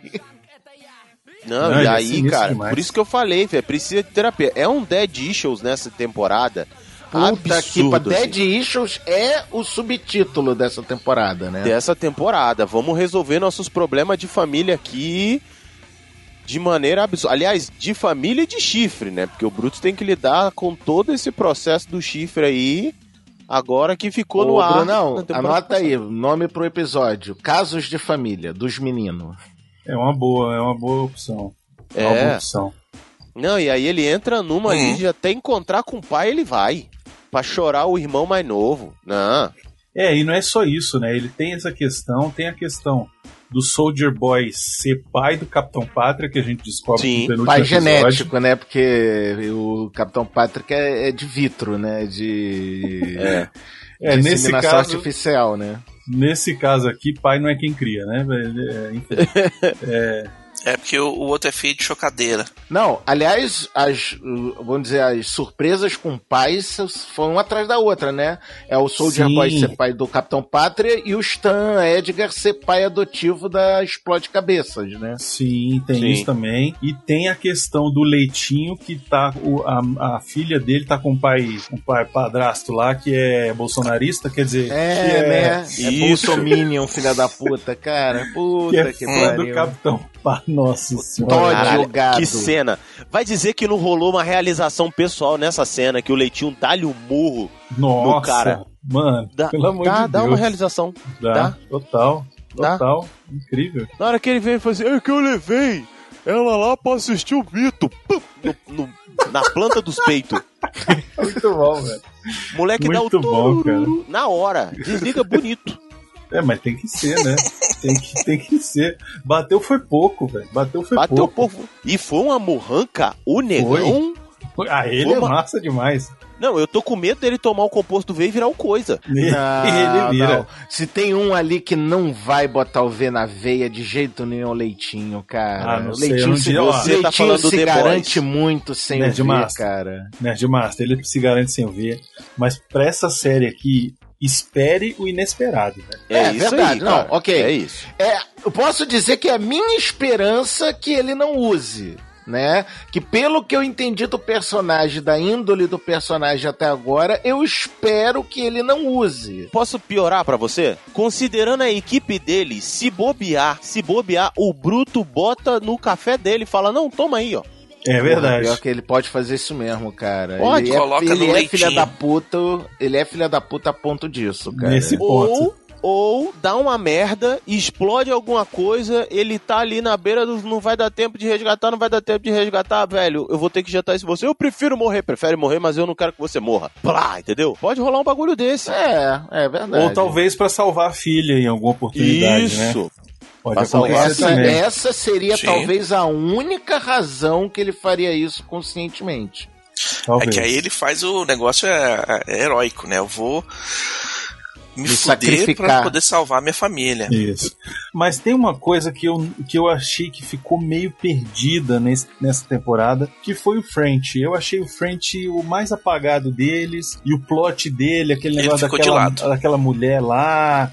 Não, Não, e é aí, cara, demais. por isso que eu falei, velho, precisa de terapia. É um Dead Issues nessa temporada. Puta que absurdo, assim, Dead Issues é o subtítulo dessa temporada, né? dessa temporada. Vamos resolver nossos problemas de família aqui de maneira absurda. Aliás, de família e de chifre, né? Porque o Brutus tem que lidar com todo esse processo do chifre aí, agora que ficou no Ô, ar. Brunão, na temporada anota aí, nome pro episódio. Casos de família, dos meninos. É uma boa, é uma boa opção. É uma boa É. opção. Não, e aí ele entra numa ali Uhum. de até encontrar com o pai, ele vai. Pra chorar o irmão mais novo. Não. É, e não é só isso, né? Ele tem essa questão, tem a questão do Soldier Boy ser pai do Capitão Pátria, que a gente descobre Sim, no penúltimo Pai episódio. genético, né? Porque o Capitão Patrick é, é de vitro, né? De, É. É, de nesse inseminação caso, artificial, né? Nesse caso aqui, pai não é quem cria, né? É, enfim. É porque o, o outro é feio de chocadeira. Não, aliás, as, vamos dizer, as surpresas com pais foram uma atrás da outra, né? É o Soldier Sim. Boy ser pai do Capitão Pátria e o Stan Edgar ser pai adotivo da Explode Cabeças, né? Sim, tem Sim. isso também. E tem a questão do leitinho que tá. O, a, a filha dele tá com o pai, o pai padrasto lá, que é bolsonarista, quer dizer, É, que né? É Isso. Bolsominion, filha da puta, cara. que Puta é que, fã do pariu. Capitão Pá. Nossa senhora. Todd gado. que cena. Vai dizer que não rolou uma realização pessoal nessa cena, que o Leitinho dá-lhe um murro. Nossa, no cara. Mano, Dá, pelo amor dá, de dá Deus. uma realização. Dá, dá. total. Dá. Total. Incrível. Na hora que ele vem e fala assim, é que eu levei ela lá pra assistir o mito. No- no- na planta dos peitos. Muito bom, velho. Moleque dá o Muito bom, tururu na hora. Desliga bonito. É, mas tem que ser, né? tem, que, tem que ser. Bateu foi pouco, velho. Bateu foi Bateu o pouco. povo. E foi uma morranca. O negão. Ah, ele é Uma- massa demais. Não, eu tô com medo dele tomar o composto V e virar o coisa. Ele, Não, ele vira. não. Se tem um ali que não vai botar o V na veia de jeito nenhum, é o leitinho, cara. Ah, não o sei, leitinho não se, diria, ó. leitinho tá falando do se garante muito sem Nerd o V, Master. cara. Nerd Master, ele se garante sem ver. Mas pra essa série aqui, espere o inesperado, né? É, É, isso verdade, aí, não, cara. ok. É isso. É, eu posso dizer que é a minha esperança que ele não use. Né? Que pelo que eu entendi do personagem, da índole do personagem até agora, eu espero que ele não use. Posso piorar pra você? Considerando a equipe dele, se bobear, se bobear, o Bruto bota no café dele e fala: Não, toma aí, ó. É verdade. Pior que ele pode fazer isso mesmo, cara. Pode, ele é, coloca ele no é filha da puta, ele é filha da puta a ponto disso, cara. Nesse ponto. Ou, ou dá uma merda, explode alguma coisa, ele tá ali na beira do. Não vai dar tempo de resgatar, não vai dar tempo de resgatar, velho. Eu vou ter que injetar isso em você. Eu prefiro morrer, prefere morrer, mas eu não quero que você morra. Plá, entendeu? Pode rolar um bagulho desse. É, é verdade. Ou talvez pra salvar a filha em alguma oportunidade, né? Isso. Pode Essa, também. essa seria Sim. talvez a única razão que ele faria isso conscientemente. É Talvez. que aí ele faz o negócio é, é heróico, né? Eu vou me, Me fuder sacrificar. pra poder salvar minha família. Isso. Mas tem uma coisa que eu, que eu achei que ficou meio perdida nesse, nessa temporada, que foi o French. Eu achei o French o mais apagado deles, e o plot dele, aquele Ele negócio daquela, daquela mulher lá.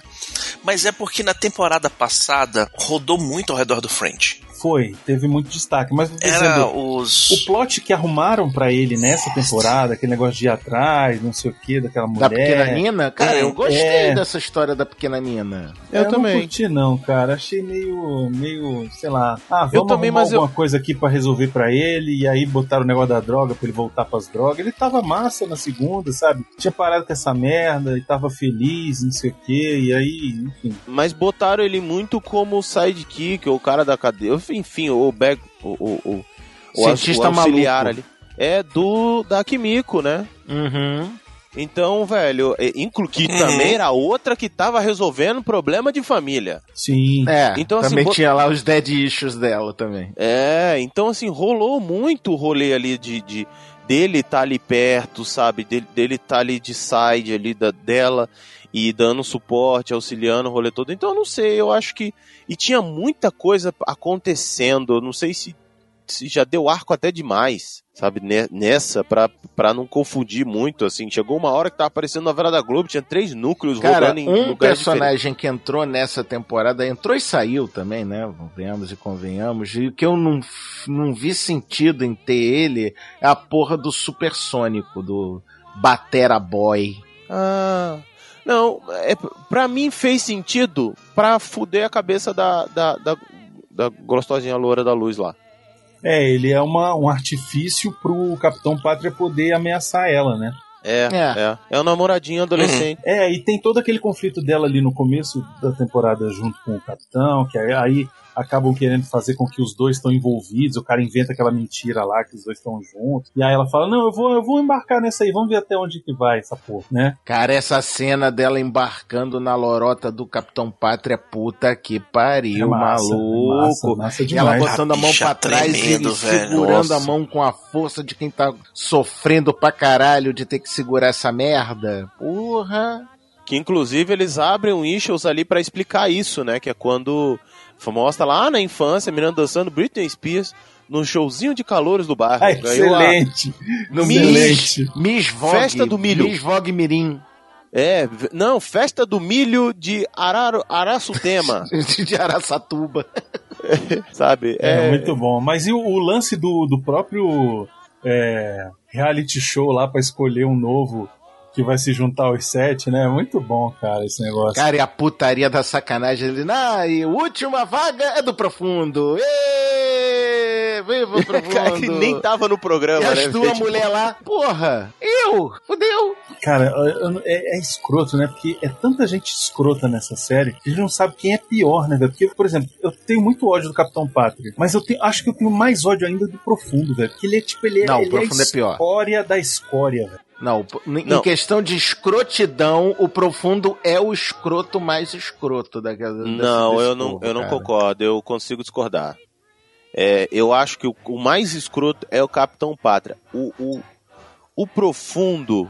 Mas é porque na temporada passada rodou muito ao redor do French. Foi, teve muito destaque. Mas Era dizendo, os. o plot que arrumaram pra ele nessa temporada, aquele negócio de ir atrás, não sei o que, daquela mulher. Da pequena Nina? Cara, É, eu gostei é. dessa história da pequena Nina. Eu, Eu não também. curti não, cara. Achei meio, meio, sei lá. Ah, vamos Eu também, arrumar mas eu- alguma coisa aqui pra resolver pra ele e aí botaram o negócio da droga pra ele voltar pras drogas. Ele tava massa na segunda, sabe? Tinha parado com essa merda e tava feliz, não sei o quê. E aí, enfim. Mas botaram ele muito como sidekick, ou o cara da cadeia. Enfim, o back. O, o, o, o Cientista o auxiliar maluco. ali. É do da Kimiko, né? Uhum. Então, velho, é, inclu que Uhum. também era outra que tava resolvendo problema de família. Sim. É, Então, assim, também bo- tinha lá os dead issues dela também. É, então assim, rolou muito o rolê ali de, de dele tá ali perto, sabe? Dele, dele tá ali de side ali da, dela e dando suporte, auxiliando o rolê todo. Então eu não sei, eu acho que. E tinha muita coisa acontecendo, eu não sei se, se já deu arco até demais, sabe? Ne- Nessa, pra, pra não confundir muito, assim. Chegou uma hora que tava aparecendo na Vera da Globo, tinha três núcleos Cara, rodando em um lugares diferentes. personagem que entrou nessa temporada, entrou e saiu também, né? Venhamos e convenhamos. E o que eu não, não vi sentido em ter ele é a porra do supersônico, do Batera Boy. Ah. Não, é, pra mim fez sentido pra fuder a cabeça da, da, da, da gostosinha loura da luz lá. É, ele é uma, um artifício pro Capitão Pátria poder ameaçar ela, né? É, É. é. É o namoradinho adolescente. É, e tem todo aquele conflito dela ali no começo da temporada junto com o capitão, que aí, aí acabam querendo fazer com que os dois estão envolvidos, o cara inventa aquela mentira lá que os dois estão juntos. E aí ela fala: "Não, eu vou eu vou embarcar nessa aí, vamos ver até onde que vai essa porra", né? Cara, essa cena dela embarcando na lorota do Capitão Pátria, puta que pariu, É massa, maluco. massa, massa E ela botando a mão bicha pra trás tremendo, e velho. segurando a Nossa. mão com a força de quem tá sofrendo pra caralho de ter que segurar essa merda. Porra. Que inclusive eles abrem um issues ali pra explicar isso, né? Que é quando mostra lá na infância, a menina dançando Britney Spears no showzinho de calores do bairro. Ah, a- excelente. No excelente. Miss Vogue. Festa do milho. Miss Vogue Mirim. É, não, festa do milho de Araro, Araçutema, de Araçatuba. sabe? É, muito bom. Mas e o, o lance do, do próprio é, reality show lá pra escolher um novo que vai se juntar aos sete, né? Muito bom, cara, esse negócio. Cara, e a putaria da sacanagem. Ele, ah, e a última vaga é do profundo. Ê, viva o profundo. Cara, que nem tava no E programa, as né? duas Tipo, mulheres lá, porra, eu, fudeu. Cara, eu- eu- é, é escroto, né? Porque é tanta gente escrota nessa série que a gente não sabe quem é pior, né, velho? Porque, por exemplo, eu tenho muito ódio do Capitão Pátria, mas eu tenho- acho que eu tenho mais ódio ainda do Profundo, velho. Porque ele é tipo, ele é, Não, o ele Profundo a é pior. escória da escória, velho. Não, em Não. questão de escrotidão, o profundo é o escroto mais escroto daquela. Não, eu não, povo, eu não cara. concordo, eu consigo discordar. É, eu acho que o, o mais escroto é o Capitão Pátria. O, o, o profundo,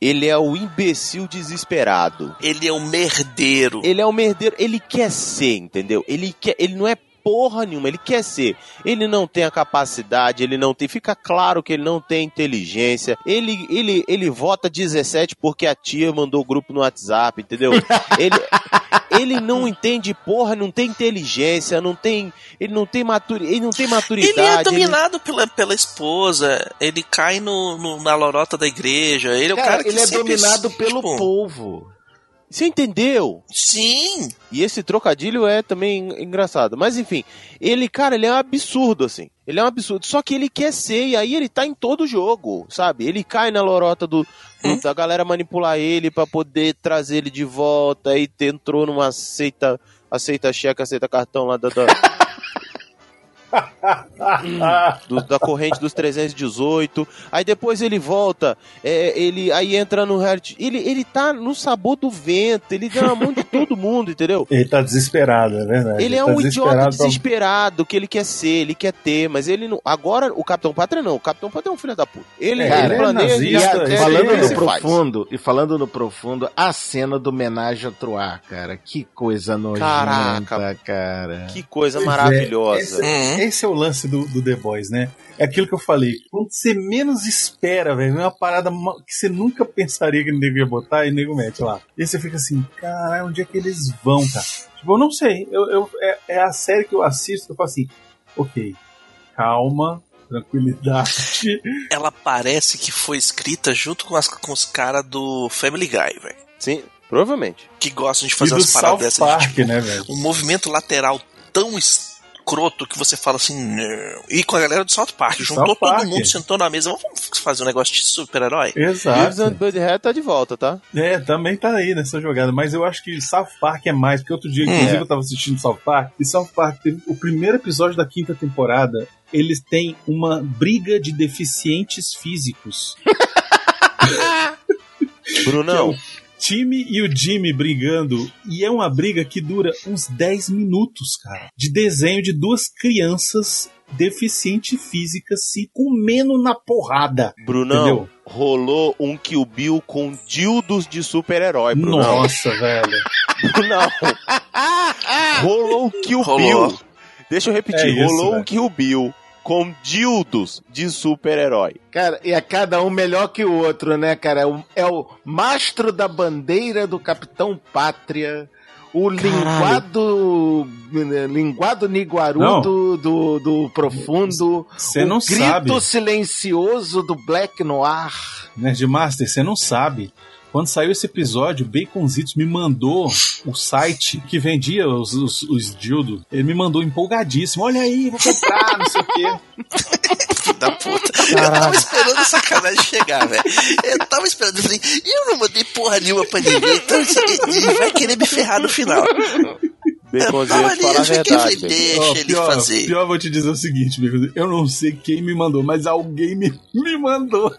ele é o imbecil desesperado. Ele é um merdeiro. Ele é o merdeiro, ele quer ser, entendeu? Ele quer, ele não é porra nenhuma, ele quer ser. Ele não tem a capacidade, ele não tem, fica claro que ele não tem inteligência. Ele ele ele vota 17 porque a tia mandou o grupo no WhatsApp, entendeu? ele ele não entende porra, não tem inteligência, não tem, ele não tem maturi, ele não tem maturidade. Ele é ele- dominado pela, pela esposa, ele cai no, no- na lorota da igreja, ele é o Cara, cara que ele é dominado pelo tipo, povo. Você entendeu? Sim, E esse trocadilho é também en- engraçado. Mas enfim, ele, cara, ele é um absurdo, assim. Ele é um absurdo. Só que ele quer ser, e aí ele tá em todo jogo, sabe? Ele cai na lorota do, do- da galera manipular ele pra poder trazer ele de volta. Aí te- entrou numa aceita, aceita cheque, aceita cartão lá da. da... do- da corrente dos 318. Aí depois ele volta, é, ele aí entra no reality. Ele, ele tá no sabor do vento, ele dá na mão de todo mundo, entendeu? Ele tá desesperado, é verdade. Ele é tá um idiota desesperado pra- desesperado que ele quer ser, ele quer ter, mas ele não. Agora, o Capitão Pátria não. O Capitão Pátria é um filho da puta. Ele, É, ele ele é planeja nazista, e a- falando ele no faz. profundo, e falando no profundo, a cena do homenagem a Troar, cara. Que coisa nojenta, Caraca. cara. Que coisa Pois é, maravilhosa. esse- Uhum. Esse é o lance do, do The Boys, né? É aquilo que eu falei. Quando você menos espera, velho, é uma parada que você nunca pensaria que o nego ia botar e o nego mete lá. E aí você fica assim, caralho, onde é que eles vão, cara? Tipo, eu não sei. Eu, eu- é, é a série que eu assisto que eu falo assim, ok, calma, tranquilidade. ela parece que foi escrita junto com, as- com os caras do Family Guy, velho. Sim, provavelmente. Que gostam de E fazer do umas paradas South dessas. Park, de, tipo, né, velho? um movimento lateral tão escroto que você fala assim, não. E com a galera do South Park, juntou South todo Park. mundo, sentou na mesa, vamos fazer um negócio de super-herói? Beavis Exato. and Butthead tá de volta, tá? É, também tá aí nessa jogada, mas eu acho que South Park é mais, porque outro dia, inclusive, eu tava assistindo South Park, e South Park teve o primeiro episódio da quinta temporada, eles têm uma briga de deficientes físicos. Brunão, Time e o Jimmy brigando, e é uma briga que dura uns 10 minutos, cara, de desenho de duas crianças deficientes físicas se comendo na porrada. Brunão, Entendeu? rolou um Kill Bill com dildos de super-herói, Brunão. Nossa, velho. Brunão. rolou um Kill Rolou. Bill. Deixa eu repetir, É isso, rolou um velho. Kill Bill com dildos de super-herói. Cara, e é cada um melhor que o outro, né, cara? É o, é o mastro da bandeira do Capitão Pátria, o linguado linguado niguaru do, do, do Profundo, Você o não grito sabe. silencioso do Black Noir. Nerdmaster, você não sabe. Quando saiu esse episódio, o Baconzitos me mandou o site que vendia os, os, os dildos. Ele me mandou empolgadíssimo. Olha aí, vou comprar, não sei o quê. Filho da puta. Eu tava esperando a sacanagem chegar, velho. Eu tava esperando, eu falei, eu não mandei porra nenhuma pra ninguém, então ele vai querer me ferrar no final. Ali, fala a verdade, falei, deixa ele pior, fazer. pior, vou te dizer o seguinte. Eu não sei quem me mandou, mas alguém me, me mandou.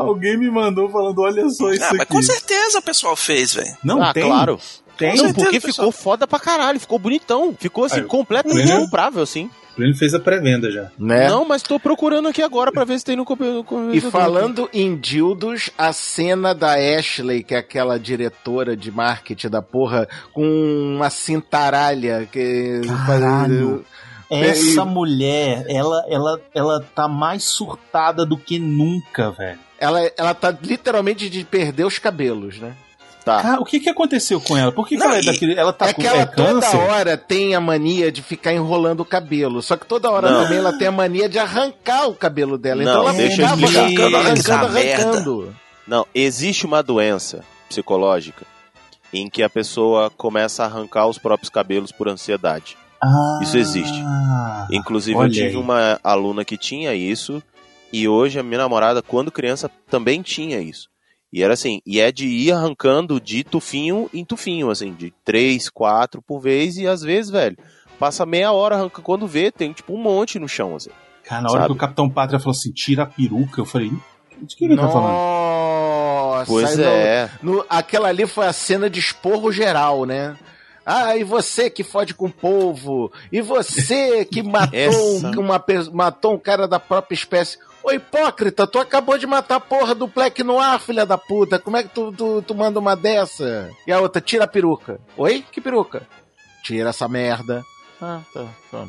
Alguém me mandou falando, olha só isso Ah, mas aqui. com certeza o pessoal fez, velho. Não ah, tem. claro. Tem. Não, certeza, porque pessoal. ficou foda pra caralho, ficou bonitão. Ficou assim, Ah, completamente uhum. comprável, assim. Ele fez a pré-venda já. Né? Não, mas tô procurando aqui agora pra ver se tem no comp- no E computador. falando em dildos, a cena da Ashley, que é aquela diretora de marketing da porra, com uma cintaralha que Caralho. Essa E- mulher, ela, ela, ela tá mais surtada do que nunca, velho. Ela, ela tá literalmente de perder os cabelos, né? Tá. Cara, o que que aconteceu com ela? Por que, que Não, ela é daquele. Ela tá é com que ela é toda hora tem a mania de ficar enrolando o cabelo. Só que toda hora Não. também ela tem a mania de arrancar o cabelo dela. Não, então ela deixa eu explicar. arrancando, arrancando, arrancando. Não, existe uma doença psicológica em que a pessoa começa a arrancar os próprios cabelos por ansiedade. Ah, Isso existe. Inclusive, eu tive aí. uma aluna que tinha isso, e hoje a minha namorada, quando criança, também tinha isso. E era assim, e é de ir arrancando de tufinho em tufinho, assim, de três, quatro por vez, e às vezes, velho, passa meia hora arranca quando vê, tem tipo um monte no chão, assim. Cara, na hora sabe? que o Capitão Pátria falou assim, tira a peruca, eu falei, De quem ele tá falando? Nossa! Pois é. no- no- aquela ali foi a cena de esporro geral, né? Ah, e você que fode com o povo? E você que matou, um- uma, matou um cara da própria espécie? Ô hipócrita, tu acabou de matar a porra do Black Noir, filha da puta. Como é que tu, tu, tu manda uma dessa? E a outra, tira a peruca. Oi? Que peruca? Tira essa merda. Ah, tá, tá.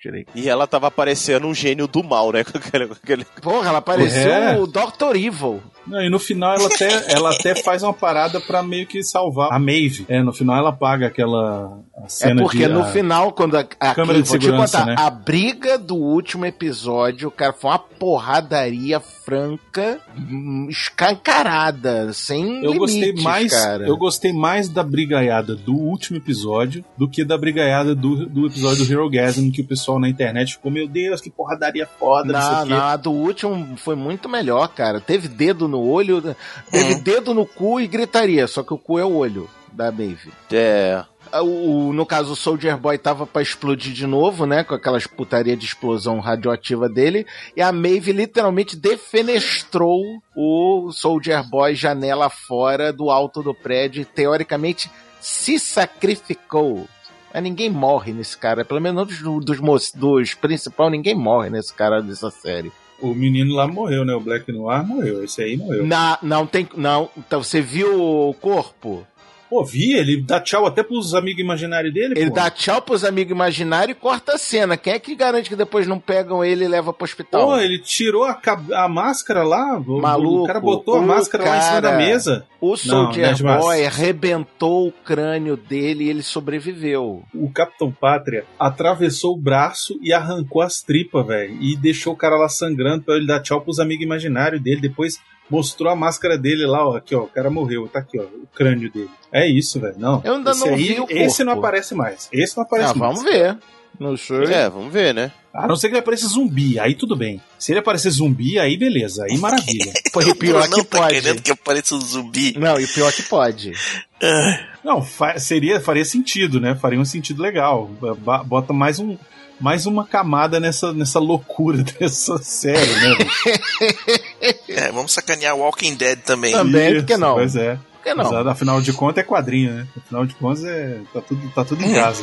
Tirei. E ela tava parecendo um gênio do mal, né? Com aquele, com aquele- Porra, ela pareceu É. o Dr. Evil. Não, e no final ela até, ela até faz uma parada pra meio que salvar a Maeve. É, no final ela paga aquela É cena porque de. no a- final, quando a, a Câmera de segurança, contar, né? a briga do último episódio, cara, foi uma porradaria franca, hum, escancarada, sem Eu gostei limites, mais, cara. eu gostei mais da brigaiada do último episódio do que da brigaiada do, do episódio do Hero Gasm, que o pessoal na internet ficou, meu Deus, que porradaria foda, não, sei Não, o quê. não, a do último foi muito melhor, cara. Teve dedo no olho, teve Hum. dedo no cu e gritaria, só que o cu é o olho da Maeve. É. O, o- no caso, o Soldier Boy tava pra explodir de novo, né? Com aquelas putaria de explosão radioativa dele. E a Maeve literalmente defenestrou o Soldier Boy janela fora do alto do prédio. E, teoricamente, se sacrificou. Mas ninguém morre nesse cara. Pelo menos dos, dos, dos principal, ninguém morre nesse cara dessa série. O menino lá morreu, né? O Black Noir morreu, esse aí morreu. Na, não tem. Não. Então, você viu o corpo? Pô, vi, ele dá tchau até pros amigos imaginários dele, Ele pô. dá tchau pros amigos imaginários e corta a cena. Quem é que garante que depois não pegam ele e levam pro hospital? Pô, ele tirou a, a máscara lá, o- Maluco, o cara botou a máscara lá em cima cara- da mesa. o não Soldier demais. Boy arrebentou o crânio dele e ele sobreviveu. O Capitão Pátria atravessou o braço e arrancou as tripas, velho. E deixou o cara lá sangrando pra ele dar tchau pros amigos imaginários dele. Depois mostrou a máscara dele lá, ó. Aqui, ó. O cara morreu. Tá aqui, ó. O crânio dele. É isso, velho. Não. Eu ainda esse não aí, vi o Esse não aparece mais. Esse não aparece Ah, mais. vamos ver. Não sei. É, vamos ver, né? A não ser que ele apareça zumbi. Aí tudo bem. Se ele aparecer zumbi, aí beleza. Aí maravilha. Pô, e pior não que tá pode. querendo que apareça um zumbi. Não, e pior que pode. Não, fa- seria, faria sentido, né? Faria um sentido legal. Bota mais um. Mais uma camada nessa, nessa loucura dessa série, né? É, vamos sacanear Walking Dead também. Também, por que não? Pois é. Por que não? Mas, afinal de contas é quadrinho, né? Afinal de contas é, tá, tudo, tá tudo em casa.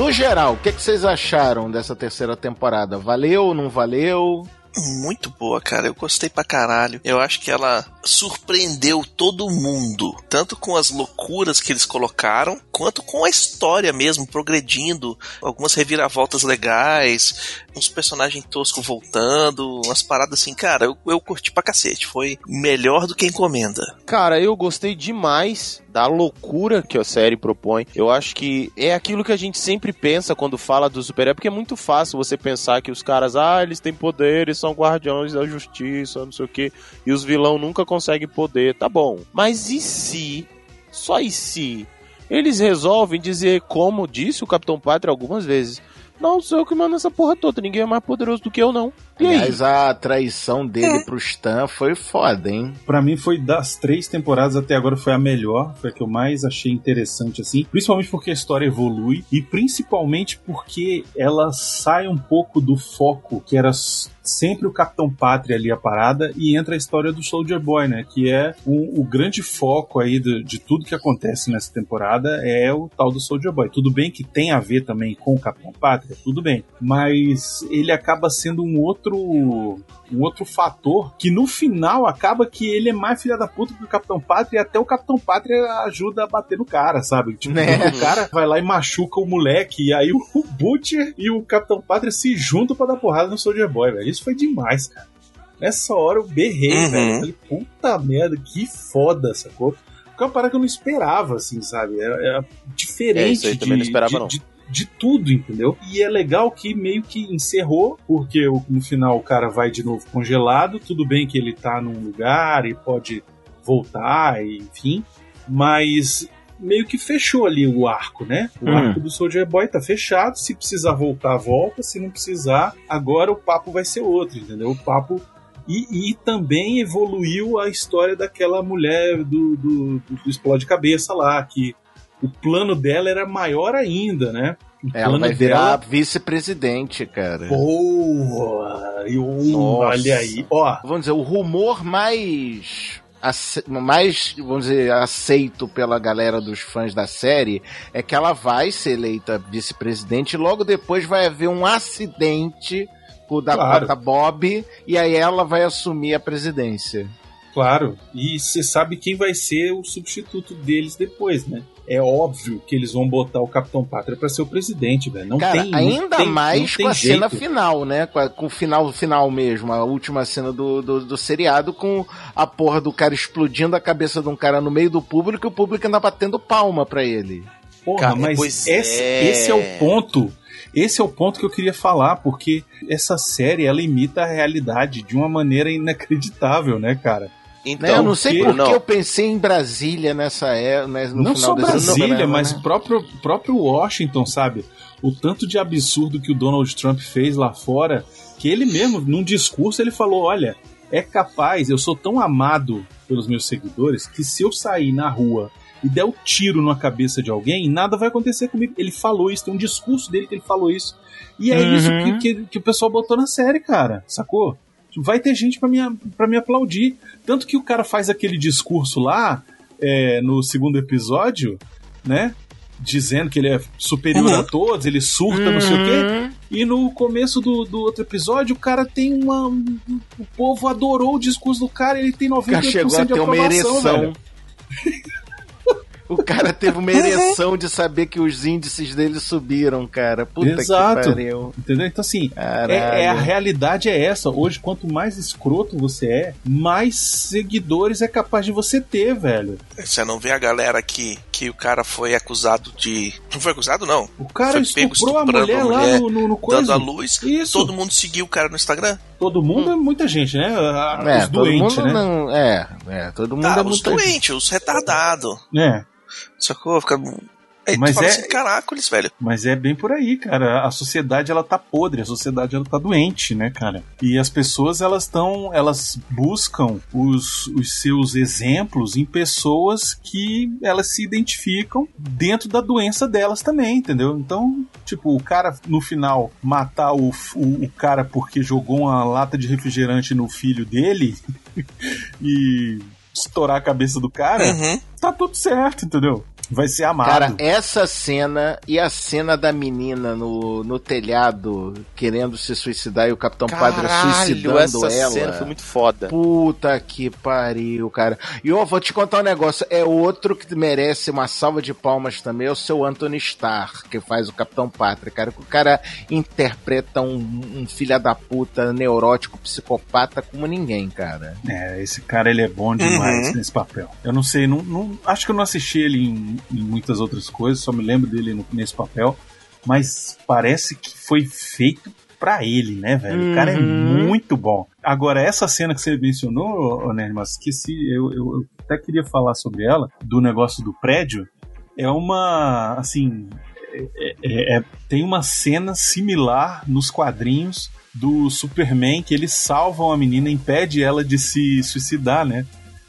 no geral, o que, que vocês acharam dessa terceira temporada? Valeu, não valeu? Muito boa, cara. Eu gostei pra caralho. Eu acho que ela surpreendeu todo mundo. Tanto com as loucuras que eles colocaram, quanto com a história mesmo, progredindo. Algumas reviravoltas legais, uns personagens toscos voltando, umas paradas assim. Cara, eu, eu curti pra cacete. Foi melhor do que encomenda. Cara, eu gostei demais da loucura que a série propõe. Eu acho que é aquilo que a gente sempre pensa quando fala do super-herói, porque é muito fácil você pensar que os caras, ah, eles têm poderes, são guardiões da justiça, não sei o quê, e os vilão nunca conseguem poder. Tá bom. Mas e se, só e se, eles resolvem dizer, como disse o Capitão Pátria algumas vezes, não sou eu que mando essa porra toda, ninguém é mais poderoso do que eu, não. Aliás, a traição dele pro Stan foi foda, hein? Pra mim foi das três temporadas até agora foi a melhor, foi a que eu mais achei interessante assim, principalmente porque a história evolui e principalmente porque ela sai um pouco do foco que era sempre o Capitão Pátria ali a parada e entra a história do Soldier Boy, né, que é o, o grande foco aí do- de tudo que acontece nessa temporada é o tal do Soldier Boy. Tudo bem que tem a ver também com o Capitão Pátria, tudo bem, mas ele acaba sendo um outro outro um outro fator que no final acaba que ele é mais filha da puta que o Capitão Pátria e até o Capitão Pátria ajuda a bater no cara, sabe? Tipo, Né? o cara vai lá e machuca o moleque e aí o Butcher e o Capitão Pátria se juntam pra dar porrada no Soldier Boy, velho. Isso foi demais, cara. Nessa hora eu berrei, Uhum. velho. Eu Falei, puta merda, que foda, sacou? Porque é uma parada que eu não esperava, assim, sabe? Era, era diferente É, isso aí também de, não esperava, de- não. de- de tudo, entendeu? E é legal que meio que encerrou, porque no final o cara vai de novo congelado. Tudo bem que ele tá num lugar e pode voltar, enfim, mas meio que fechou ali o arco, né? O Hum. arco do Soldier Boy tá fechado. Se precisar voltar, volta. Se não precisar, agora o papo vai ser outro, entendeu? O papo. E, e também evoluiu a história daquela mulher do, do, do, do Explode Cabeça lá, que o plano dela era maior ainda, né? O Ela vai virar dela- vice-presidente, cara. Boa! E, olha aí. Ó, Vamos dizer, o rumor mais. Mais, vamos dizer, aceito pela galera dos fãs da série é que ela vai ser eleita vice-presidente e logo depois vai haver um acidente com o Dakota Claro. Bob e aí ela vai assumir a presidência. Claro, e você sabe quem vai ser o substituto deles depois, né? É óbvio que eles vão botar o Capitão Pátria pra ser o presidente, velho. Não Cara, tem, não ainda tem- mais não com tem a cena final, né? Com, a- com o final final mesmo, a última cena do, do, do seriado, com a porra do cara explodindo a cabeça de um cara no meio do público e o público ainda batendo palma pra ele. Porra, Cara, mas esse é. esse é o ponto. Esse é o ponto que eu queria falar, porque essa série ela imita a realidade de uma maneira inacreditável, né, cara? Então, Né? Eu não sei porque- por que não. eu pensei em Brasília nessa é, né, no não final só desse Brasília, programa, mas né? próprio próprio Washington, sabe? O tanto de absurdo que o Donald Trump fez lá fora, que ele mesmo, num discurso, ele falou: olha, é capaz, eu sou tão amado pelos meus seguidores que se eu sair na rua e der o tiro na cabeça de alguém, nada vai acontecer comigo. Ele falou isso, tem um discurso dele que ele falou isso. E é Uhum. isso que, que, que o pessoal botou na série, cara, sacou? Vai ter gente pra me, pra me aplaudir. Tanto que o cara faz aquele discurso lá, é, no segundo episódio, né? Dizendo que ele é superior Uhum. a todos, ele surta, não sei o quê. E no começo do, do outro episódio, o cara tem uma. um- O povo adorou o discurso do cara, ele tem O cara 98% chegou a de ter uma aprovação, ereção. velho. O cara teve uma ereção de saber que os índices dele subiram, cara. Puta Exato. que pariu. Entendeu? Então, assim, é, é a realidade é essa. Hoje, quanto mais escroto você é, mais seguidores é capaz de você ter, velho. Você não vê a galera que, que o cara foi acusado de. Não foi acusado, não. O cara Foi pego estuprou a estuprando mulher, a lá mulher, no, no, no coisa. Dando a luz. Isso. Todo mundo seguiu o cara no Instagram. Todo mundo é muita gente, né? Ah, É, Os todo doentes, mundo né? não. É, é, todo mundo Ah, é os muita gente. doentes, os retardados. É, Sacou? Fica. Aí Mas é- assim, caracoles, velho. mas é bem por aí, cara. A sociedade ela tá podre, a sociedade ela tá doente, né, cara? E as pessoas elas estão, elas buscam os, os seus exemplos em pessoas que elas se identificam dentro da doença delas também, entendeu? Então, tipo, o cara no final matar o, o, o cara porque jogou uma lata de refrigerante no filho dele e estourar a cabeça do cara, Uhum. tá tudo certo, entendeu? Vai ser amado. Cara, essa cena e a cena da menina no, no telhado querendo se suicidar e o Capitão Padre suicidando essa ela. cena foi muito foda. Puta que pariu, cara. E eu vou te contar um negócio. É outro que merece uma salva de palmas também. É o seu Anthony Starr, que faz o Capitão Pátria, cara. O cara interpreta um, um filho da puta neurótico, psicopata como ninguém, cara. É, esse cara ele é bom demais Uhum. nesse papel. Eu não sei, não, não- acho que eu não assisti ele em, em muitas outras coisas, só me lembro dele no- nesse papel, mas parece que foi feito pra ele, né, velho? O cara é Uhum. muito bom. Agora, essa cena que você mencionou, Nerd, mas esqueci, eu, eu- eu até queria falar sobre ela, do negócio do prédio, é uma, assim, é- é- é- tem uma cena similar nos quadrinhos do Superman que eles salvam a menina, impede ela de se suicidar, né?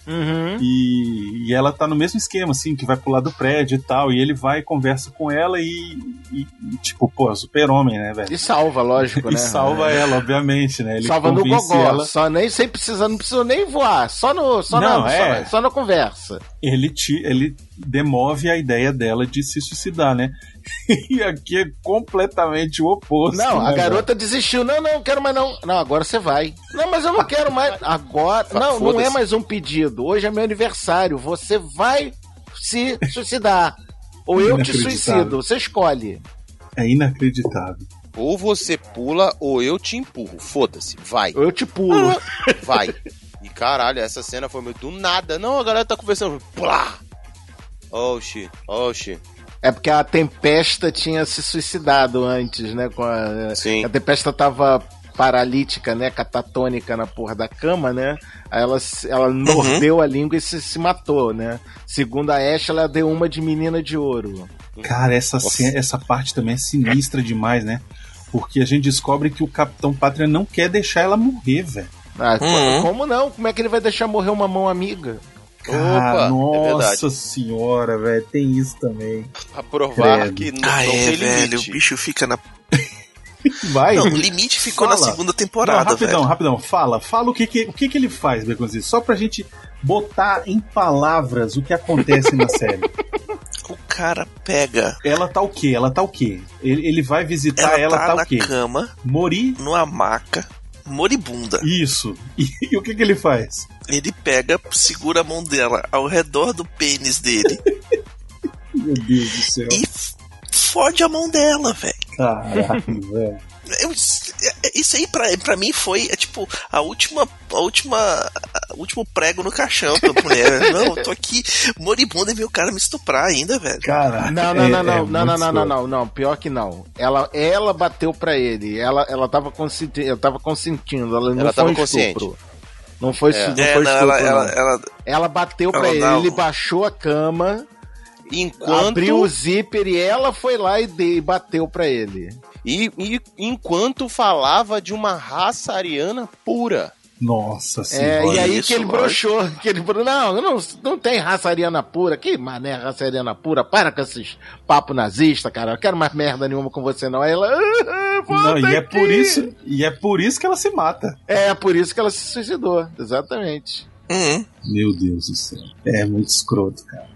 Uhum. E, e ela tá no mesmo esquema, assim, que vai pular do prédio e tal. E ele vai e conversa com ela e, e, e, tipo, pô, super-homem, né, velho? E salva, lógico, E né? salva ela, obviamente, né? Ele Salva no gogó, ela, só nem sem precisar, não precisa nem voar, só no, só Não, na, é. só, só na conversa. ele, te, ele demove a ideia dela de se suicidar, né? E aqui é completamente o oposto. Não, a né, garota desistiu. Não, não, quero mais não. Não, agora você vai. Não, mas eu não quero mais. Agora. Ah, Não, não é mais um pedido. Hoje é meu aniversário. Você vai se suicidar. Ou eu te suicido. Você escolhe. É inacreditável. Ou você pula ou eu te empurro. Foda-se, vai. Ou eu te pulo. Vai. E caralho, essa cena foi meio do nada. Não, a galera tá conversando. Plá! Oh shit, oh shit. É porque a Tempesta tinha se suicidado antes, né? Com a, Sim. a Tempesta tava paralítica, né? Catatônica na porra da cama, né? Aí ela, ela mordeu a língua e se, se matou, né? Segundo a Ash, ela deu uma de menina de ouro. Cara, essa, Nossa. essa parte também é sinistra demais, né? Porque a gente descobre que o Capitão Pátria não quer deixar ela morrer, velho. Ah, Uhum. Como não? Como é que ele vai deixar morrer uma mão amiga? Cara, é nossa verdade. senhora, velho. Tem isso também. Pra provar Credo. que não, Ah, não é, tem velho. limite. O bicho fica na. Vai. Não, o limite ficou na Fala. segunda Não, temporada, rapidão, velho. rapidão. Fala, fala o que que, o que, que ele faz, Beconzitos. Só pra gente botar em palavras o que acontece na série. O cara pega. Ela tá o quê? Ela tá o quê? Ele, ele vai visitar Ela, ela, tá, tá, na o quê? cama, Mori? numa maca, moribunda. Isso. E, e o que que ele faz? Ele pega, segura a mão dela ao redor do pênis dele Meu Deus do céu. e fode a mão dela, velho. Caralho, velho. Eu- Isso aí pra, pra mim foi é, tipo a última a última último prego no caixão pra mulher. Não, eu tô aqui moribunda e veio o cara me estuprar ainda, velho. Não, não, é- não, é não, não, muito não, não, não, escroto. não, não, pior que não. Ela, ela bateu pra ele, ela, ela tava consentindo, ela tava consentindo, ela não Ela foi tava consciente. estupro. Não foi, É. não É, foi não, estupro, ela, ela, não. ela, Ela bateu pra Ela ele, dá ele um- baixou a cama, Enquanto. abriu o zíper e ela foi lá e, de, e bateu pra ele. E, e enquanto falava de uma raça ariana pura. Nossa É, senhora. e aí isso, que ele broxou, que ele falou, não, não, não tem raça ariana pura, que mané raça ariana pura, para com esses papo nazista, cara, eu quero mais merda nenhuma com você não. Aí ela, ah, Não, e é por isso, e é por isso que ela se mata. É, por isso que ela se suicidou, exatamente. Uhum. Meu Deus do céu. É muito escroto, cara.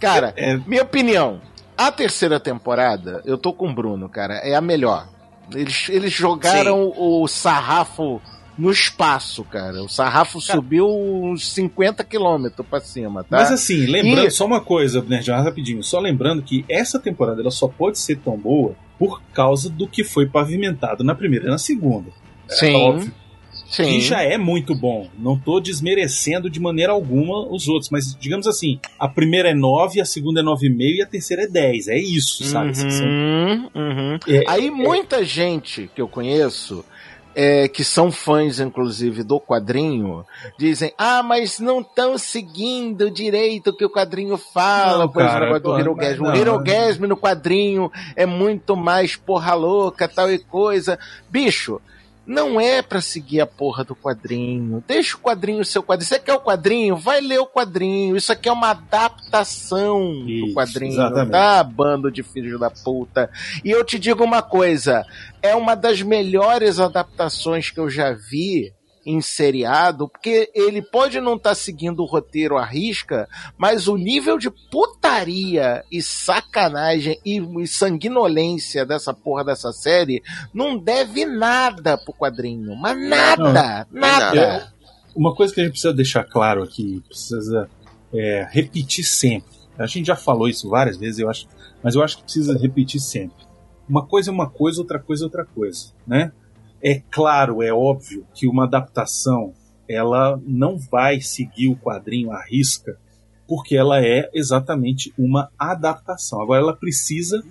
Cara, É, minha opinião, a terceira temporada, eu tô com o Bruno, cara, é a melhor. Eles, eles jogaram o sarrafo no espaço, cara. O sarrafo subiu uns 50 quilômetros pra cima, tá? Mas assim, lembrando, E- só uma coisa, Nerdão, rapidinho. Só lembrando que essa temporada ela só pode ser tão boa por causa do que foi pavimentado na primeira e na segunda. sim, óbvio. sim. Que já é muito bom. Não tô desmerecendo de maneira alguma os outros, mas digamos assim, a primeira é 9, a segunda é 9,5 e a terceira é 10. É isso, sabe? São- Uhum, uhum. é- Aí muita gente que eu conheço, é, que são fãs, inclusive, do quadrinho, dizem, ah, mas não estão seguindo direito o que o quadrinho fala, Não, o cara, negócio do Hirogasm. O Hirogasm no quadrinho é muito mais porra louca, tal e coisa. Bicho, não é pra seguir a porra do quadrinho. Deixa o quadrinho ser o quadrinho. Você quer o quadrinho? Vai ler o quadrinho. Isso aqui é uma adaptação do Isso, quadrinho, exatamente. tá? Bando de filhos da puta. E eu te digo uma coisa: é uma das melhores adaptações que eu já vi em seriado, porque ele pode não estar seguindo o roteiro à risca, mas o nível de putaria e sacanagem e, e sanguinolência dessa porra dessa série não deve nada pro quadrinho. Mas nada! nada! Uma coisa que a gente precisa deixar claro aqui, precisa é, repetir sempre. A gente já falou isso várias vezes, eu acho, mas eu acho que precisa repetir sempre. Uma coisa é uma coisa, outra coisa é outra coisa, né? É claro, é óbvio que uma adaptação ela não vai seguir o quadrinho à risca, porque ela é exatamente uma adaptação. Agora, ela precisa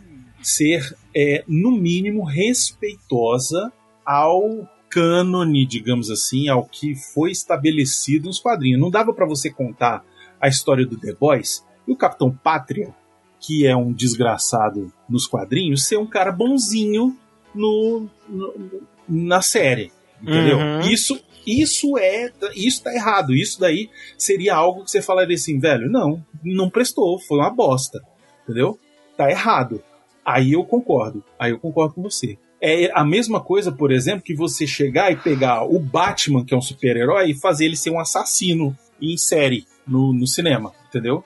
ser, é, no mínimo, respeitosa ao cânone, digamos assim, ao que foi estabelecido nos quadrinhos. Não dava para você contar a história do The Boys e o Capitão Pátria, que é um desgraçado nos quadrinhos, ser um cara bonzinho no, no- na série. Entendeu? Uhum. Isso, isso é. Isso tá errado. Isso daí seria algo que você falaria assim, velho, não, não prestou, foi uma bosta. Entendeu? Tá errado. Aí eu concordo. Aí eu concordo com você. É a mesma coisa, por exemplo, que você chegar e pegar o Batman, que é um super-herói, e fazer ele ser um assassino em série no, no cinema, entendeu?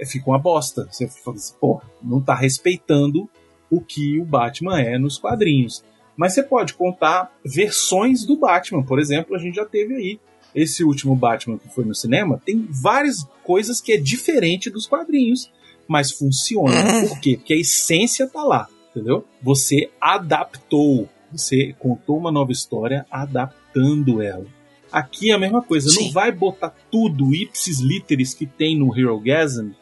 É, fica uma bosta. Você fala assim, pô, não tá respeitando o que o Batman é nos quadrinhos. Mas você pode contar versões do Batman. Por exemplo, a gente já teve aí esse último Batman que foi no cinema. Tem várias coisas que é diferente dos quadrinhos, mas funciona. Por quê? Porque a essência tá lá, entendeu? Você adaptou. Você contou uma nova história adaptando ela. Aqui é a mesma coisa. Não Sim. vai botar tudo ipsis literis que tem no Hero Gasm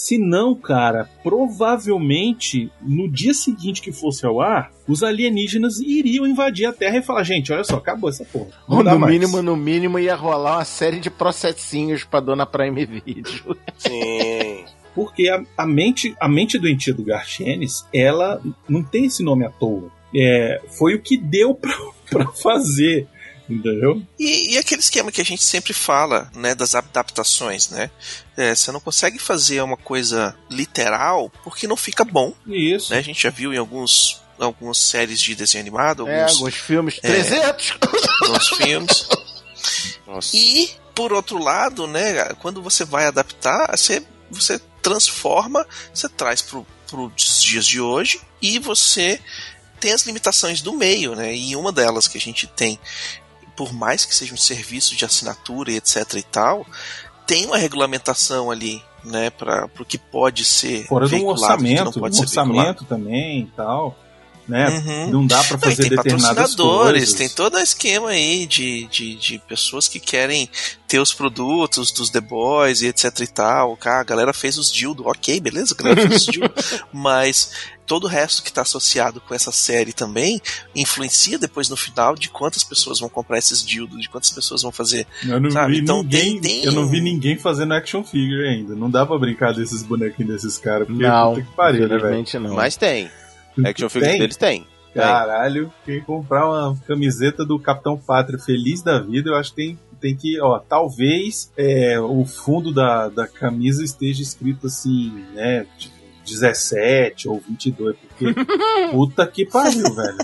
se não, cara, provavelmente no dia seguinte que fosse ao ar, os alienígenas iriam invadir a Terra e falar: gente, olha só, acabou essa porra. Não Ou no mais. mínimo, no mínimo ia rolar uma série de processinhos pra dona Prime Video. Sim. Porque a, a mente, a mente doentia do Garchenes, ela não tem esse nome à toa. É, foi o que deu pra, pra fazer, entendeu? E, e aquele esquema que a gente sempre fala, né, das adaptações, né? É, você não consegue fazer uma coisa literal porque não fica bom, Isso. né? A gente já viu em alguns algumas séries de desenho animado, É, alguns, os filmes É. 300! alguns filmes. Nossa. E, por outro lado, né, quando você vai adaptar, você, você transforma, você traz para os dias de hoje e você tem as limitações do meio, né? E uma delas que a gente tem, por mais que seja um serviço de assinatura e etc e tal, tem uma regulamentação ali, né, para o que pode ser Fora do veiculado, o que não orçamento, pode um ser veiculado. orçamento também e tal. Né? Uhum. Não dá pra Não, e fazer tem determinadas patrocinadores, coisas. tem todo um esquema aí de, de, de pessoas que querem ter os produtos dos The Boys e etc e tal. Cara, a galera fez os dildo, ok, beleza, a galera fez os dildo, mas todo o resto que está associado com essa série também influencia depois no final de quantas pessoas vão comprar esses dildos, de quantas pessoas vão fazer. Eu não, Sabe, vi então ninguém, tem- tem eu não vi ninguém fazendo action figure ainda. Não dá pra brincar desses bonequinhos desses caras. Porque Não, que pariu, né, velho? não. Mas tem. Action figures deles tem. Tem. Caralho, quem comprar uma camiseta do Capitão Pátria feliz da vida, eu acho que tem, tem que, ó, talvez é, o fundo da, da camisa esteja escrito assim, né, tipo, 17 ou 22, porque puta que pariu, velho.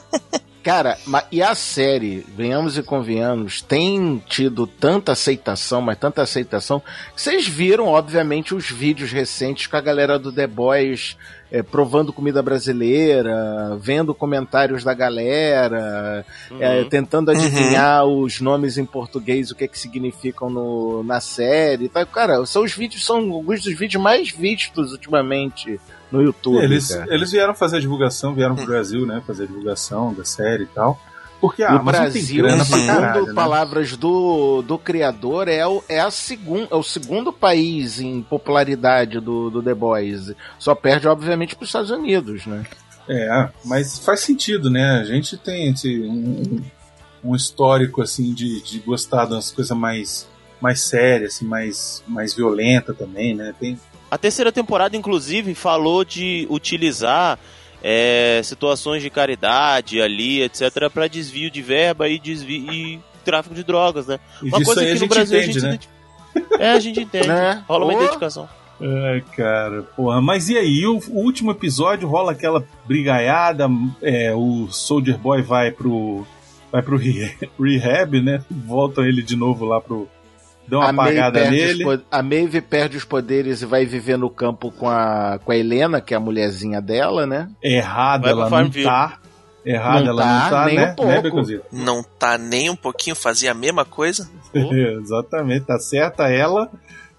Cara, ma- e a série, venhamos e convenhamos, tem tido tanta aceitação, mas tanta aceitação. que Vocês viram, obviamente, os vídeos recentes com a galera do The Boys eh, provando comida brasileira, vendo comentários da galera, eh, Uhum. tentando adivinhar os nomes em português, o que que significam no, na série. Tá? Cara, são os vídeos, são alguns dos vídeos mais vistos ultimamente no YouTube. Eles, cara. eles vieram fazer a divulgação, vieram pro Brasil, né, fazer a divulgação da série e tal. Porque, E ah, tem Brasil, grana pra caralho, né? palavras do, do criador, é o, é, a segun, é o segundo país em popularidade do, do The Boys. Só perde, obviamente, para os Estados Unidos, né? É, mas faz sentido, né? A gente tem esse, um, um histórico, assim, de, de gostar das coisas mais, mais sérias, assim, mais, mais violenta também, né? Tem, A terceira temporada, inclusive, falou de utilizar é, situações de caridade ali, etc., para desvio de verba e desvio e tráfico de drogas, né? e Uma coisa aí que no Brasil entende, a gente né? É, a gente entende. Né? Rola uma Ô. identificação. Ai, cara, porra. Mas e aí, o, o último episódio rola aquela brigaiada, é, o Soldier Boy vai pro. Vai pro re- rehab, né? Voltam ele de novo lá pro. Dão uma A apagada perde os nele. a Maeve perde os poderes e vai viver no campo com a, com a Helena, que é a mulherzinha dela, né? Errada, pra ela não tá. Errada, Não ela tá, não tá, nem né? um pouco. Né? Não tá nem um pouquinho, fazia a mesma coisa. Exatamente, tá certa ela.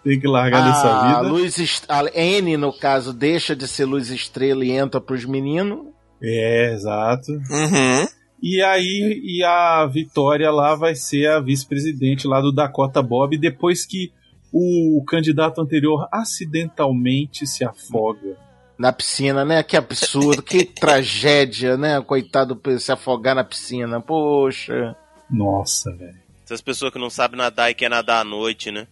Tem que largar a dessa vida. Luz, Est- a Anne, no caso, deixa de ser luz estrela e entra pros meninos. É, exato. Uhum. E aí, e a Vitória lá vai ser a vice-presidente lá do Dakota Bob, depois que o candidato anterior acidentalmente se afoga. Na piscina, né? Que absurdo, que tragédia, né? Coitado se afogar na piscina. Poxa. Nossa, velho. Essas pessoas que não sabem nadar e quer nadar à noite, né?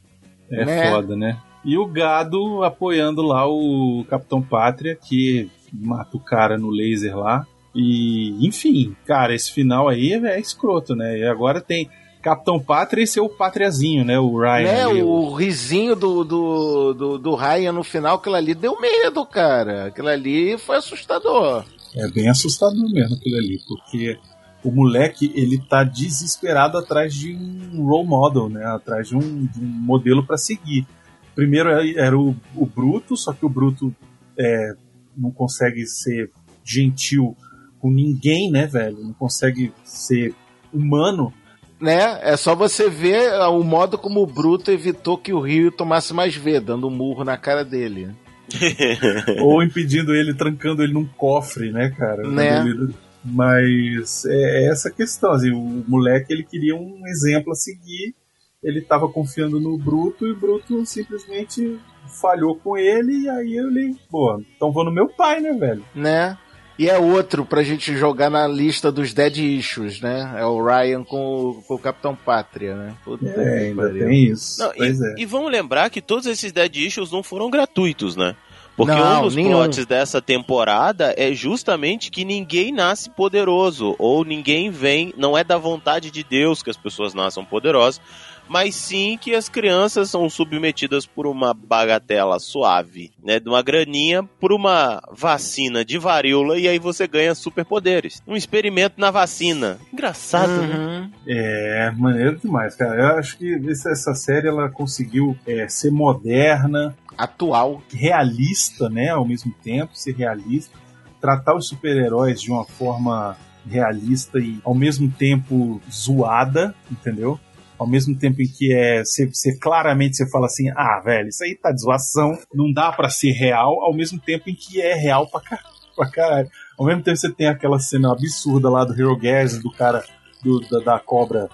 É Né? foda, né? E o gado apoiando lá o Capitão Pátria, que mata o cara no laser lá. E, enfim, cara, esse final aí é, é escroto, né? E agora tem. Capitão Pátria e seu Pátriazinho, né? O Ryan. né, ali, o risinho do, do, do, do Ryan no final, aquilo ali deu medo, cara. Aquilo ali foi assustador. É bem assustador mesmo aquilo ali, porque o moleque, ele tá desesperado atrás de um role model, né? Atrás de um, de um modelo para seguir. Primeiro é- era o, o Bruto, só que o Bruto é, não consegue ser gentil com ninguém, né, velho? Não consegue ser humano. Né? É só você ver ah, o modo como o Bruto evitou que o Rio tomasse mais V, dando um murro na cara dele. ou impedindo ele, trancando ele num cofre, né, cara? Né? Ele- Mas é essa a questão, assim, o moleque ele queria um exemplo a seguir, ele tava confiando no Bruto e o Bruto simplesmente falhou com ele e aí ele, pô, então vou no meu pai, né, velho? Né? E é outro pra gente jogar na lista dos Dead Issues, né? É o Ryan com, o- com o Capitão Pátria, né? Puta É, que ainda pariu. tem isso. Não, pois e, é. e vamos lembrar que todos esses Dead Issues não foram gratuitos, né? Porque Não, um dos nenhum. plots dessa temporada é justamente que ninguém nasce poderoso, ou ninguém vem, não é da vontade de Deus que as pessoas nasçam poderosas, mas sim que as crianças são submetidas por uma bagatela suave, né, de uma graninha, por uma vacina de varíola, e aí você ganha superpoderes. Um experimento na vacina. Engraçado, né? Uhum. É, maneiro demais, cara. Eu acho que essa, essa série ela conseguiu é, ser moderna, Atual. realista, né, ao mesmo tempo, ser realista, tratar os super-heróis de uma forma realista e ao mesmo tempo zoada, entendeu? Ao mesmo tempo em que é você, você claramente você fala assim, ah, velho, isso aí tá de zoação, não dá pra ser real, ao mesmo tempo em que é real pra, car pra caralho. Ao mesmo tempo você tem aquela cena absurda lá do Hero Gas, do cara do- da, da cobra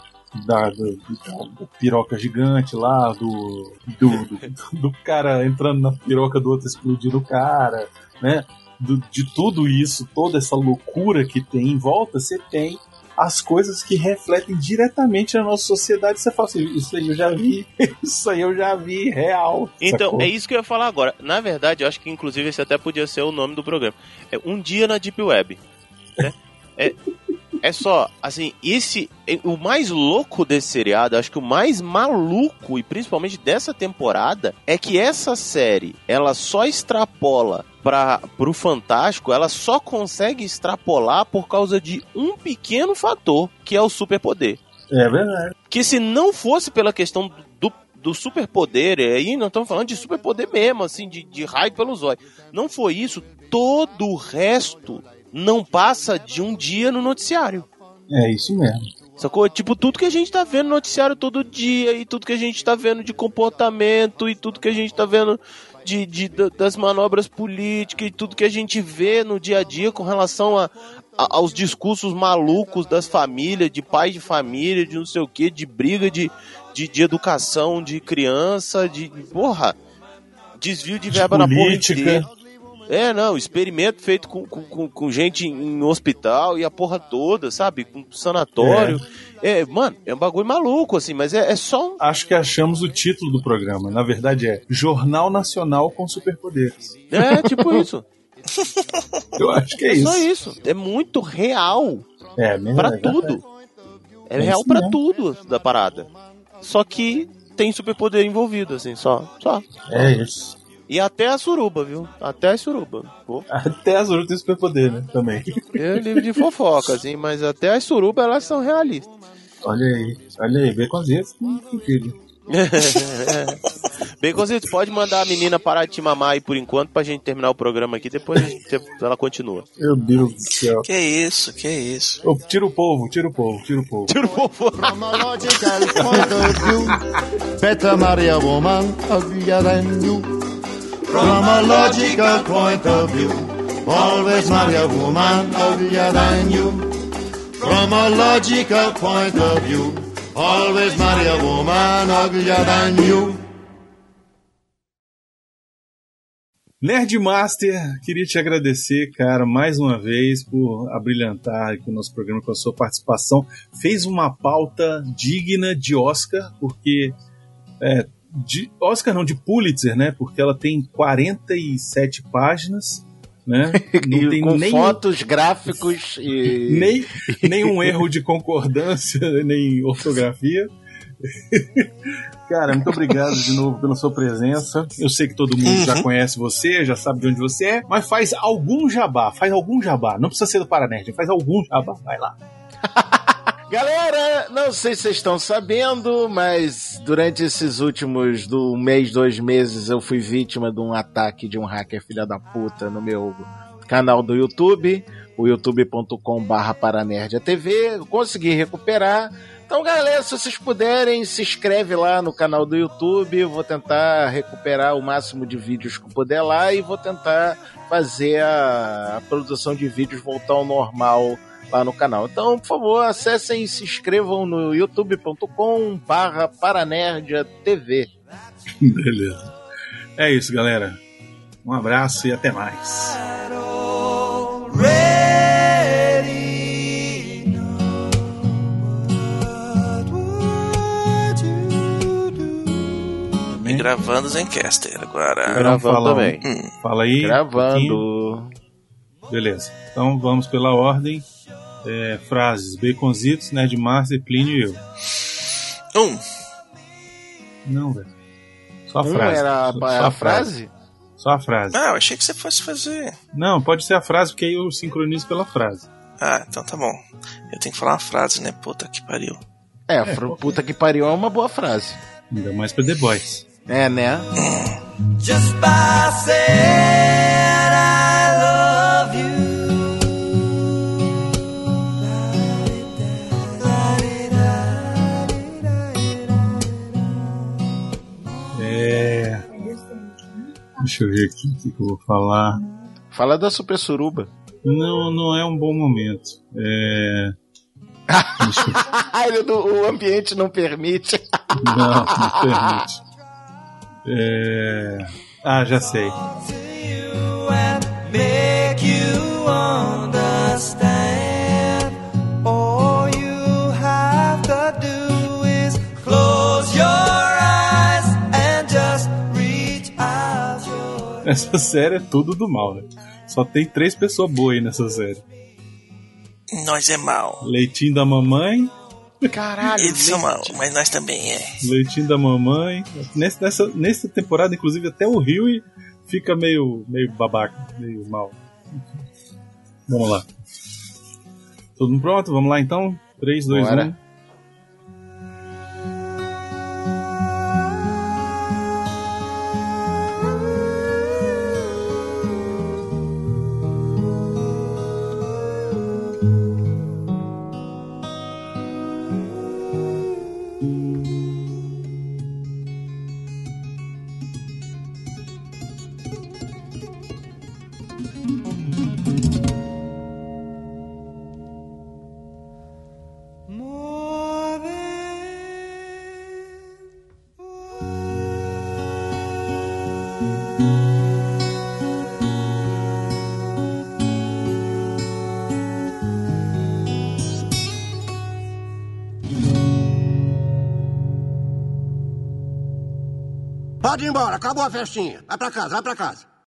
da, do- da piroca gigante lá, do, do, do, do cara entrando na piroca do outro explodindo o cara, né? Do- de tudo isso, toda essa loucura que tem em volta, você tem as coisas que refletem diretamente na nossa sociedade. Você fala assim, isso aí eu já vi, isso aí eu já vi, real. Então, sacou? é isso que eu ia falar agora. Na verdade, eu acho que inclusive esse até podia ser o nome do programa. É Um Dia na Deep Web. né? É, é só, assim, esse. é, O mais louco desse seriado, acho que o mais maluco, e principalmente dessa temporada, é que essa série, ela só extrapola para pro Fantástico, ela só consegue extrapolar por causa de um pequeno fator, que é o superpoder É verdade. que se não fosse pela questão do, do superpoder, aí nós estamos falando de superpoder mesmo, assim, de, de raio pelos olhos. Não foi isso, todo o resto não passa de um dia no noticiário. É isso mesmo. Sacou? Tipo, tudo que a gente tá vendo no noticiário todo dia, e tudo que a gente tá vendo de comportamento, e tudo que a gente tá vendo de, de- da- das manobras políticas, e tudo que a gente vê no dia a dia com relação a, a- aos discursos malucos das famílias, de pai de família, de não sei o que, de briga de, de, de educação de criança, de. Porra! Desvio de De verba na porra política. É, não, experimento feito com, com, com- gente em hospital e a porra toda, sabe? Com sanatório. É, mano, é um bagulho maluco, assim, mas é, é só um. Acho que achamos o título do programa. Na verdade é Jornal Nacional com Superpoderes. É tipo isso. Eu acho que é, É isso. só isso. É muito real É, mesmo, pra é tudo. É, É real pra mesmo. tudo da parada. Só que tem superpoder envolvido, assim, só. Só. É isso. E até a suruba, viu? Até a suruba. Pô, Até as outras têm superpoder, né? Também. é livro de fofoca, assim, mas até as surubas elas são realistas. Olha aí, olha aí, vê com as vezes, que filho. Baconzito, pode mandar a menina parar de te mamar aí por enquanto pra gente terminar o programa aqui, depois a gente- ela continua. Meu Deus do céu. Que isso, que isso. Ô, tira o povo, tira o povo, tira o povo. Tira o povo. A better marry a woman you. From a logical point of view, always marry a woman uglier than you. From a logical point of view, always marry a woman uglier than you. Nerdmaster, queria te agradecer, cara, mais uma vez por abrilhantar aqui o nosso programa com a sua participação. Fez uma pauta digna de Oscar, porque. É, de Oscar não, de Pulitzer, né? Porque ela tem 47 páginas né? Não tem com fotos, gráficos e. nem nenhum erro de concordância, nem ortografia. Cara, muito obrigado de novo pela sua presença. Eu sei que todo mundo já conhece você, já sabe de onde você é, mas faz algum jabá, faz algum jabá. Não precisa ser do Paranerd, faz algum jabá, vai lá. Galera, não sei se vocês estão sabendo, mas durante esses últimos do mês, dois meses, eu fui vítima de um ataque de um hacker filha da puta no meu canal do YouTube, o. Eu Consegui recuperar. Então, galera, se vocês puderem, se inscreve lá no canal do YouTube. Eu vou tentar recuperar o máximo de vídeos que puder lá e vou tentar fazer a, a produção de vídeos voltar ao normal lá no canal. Então, por favor, acessem e se inscrevam no youtube.com barra paranerdtv. Beleza. É isso, galera. Um abraço e até mais. E gravando Zencaster agora. Então, Gravando fala, também. Hum. Fala aí. um. Gravando. Beleza. Então vamos pela ordem. É, frases: Baconzitos, Nerdmaster, Plínio e eu. Um. Não, velho. Só a Um frase. era a, Só a frase? Só a frase. Ah, eu achei que você fosse fazer. Não, pode ser a frase, porque aí eu sincronizo pela frase. Ah, então tá bom. Eu tenho que falar uma frase, né? Puta que pariu. É, fr- puta que pariu é uma boa frase. Ainda mais pra The Boys. É, né? Just by saying Deixa eu ver aqui o que que eu vou falar. Fala da Super Suruba. Não, não é um bom momento. É. Ah, o ambiente não permite. Não, não permite. É... Ah, já sei. Make you understand. Essa série é tudo do mal, né? Só tem três pessoas boas aí nessa série. Nós é mal. Leitinho da mamãe, Caralho. Eles são mal, mas nós também é. leitinho da mamãe. Nesse, nessa, nessa temporada, inclusive, até o Rio fica meio, meio babaca, meio mal. Vamos lá. Todo mundo pronto? Vamos lá então? 3, 2, Bora. 1. Acabou a festinha. Vai pra casa, vai pra casa.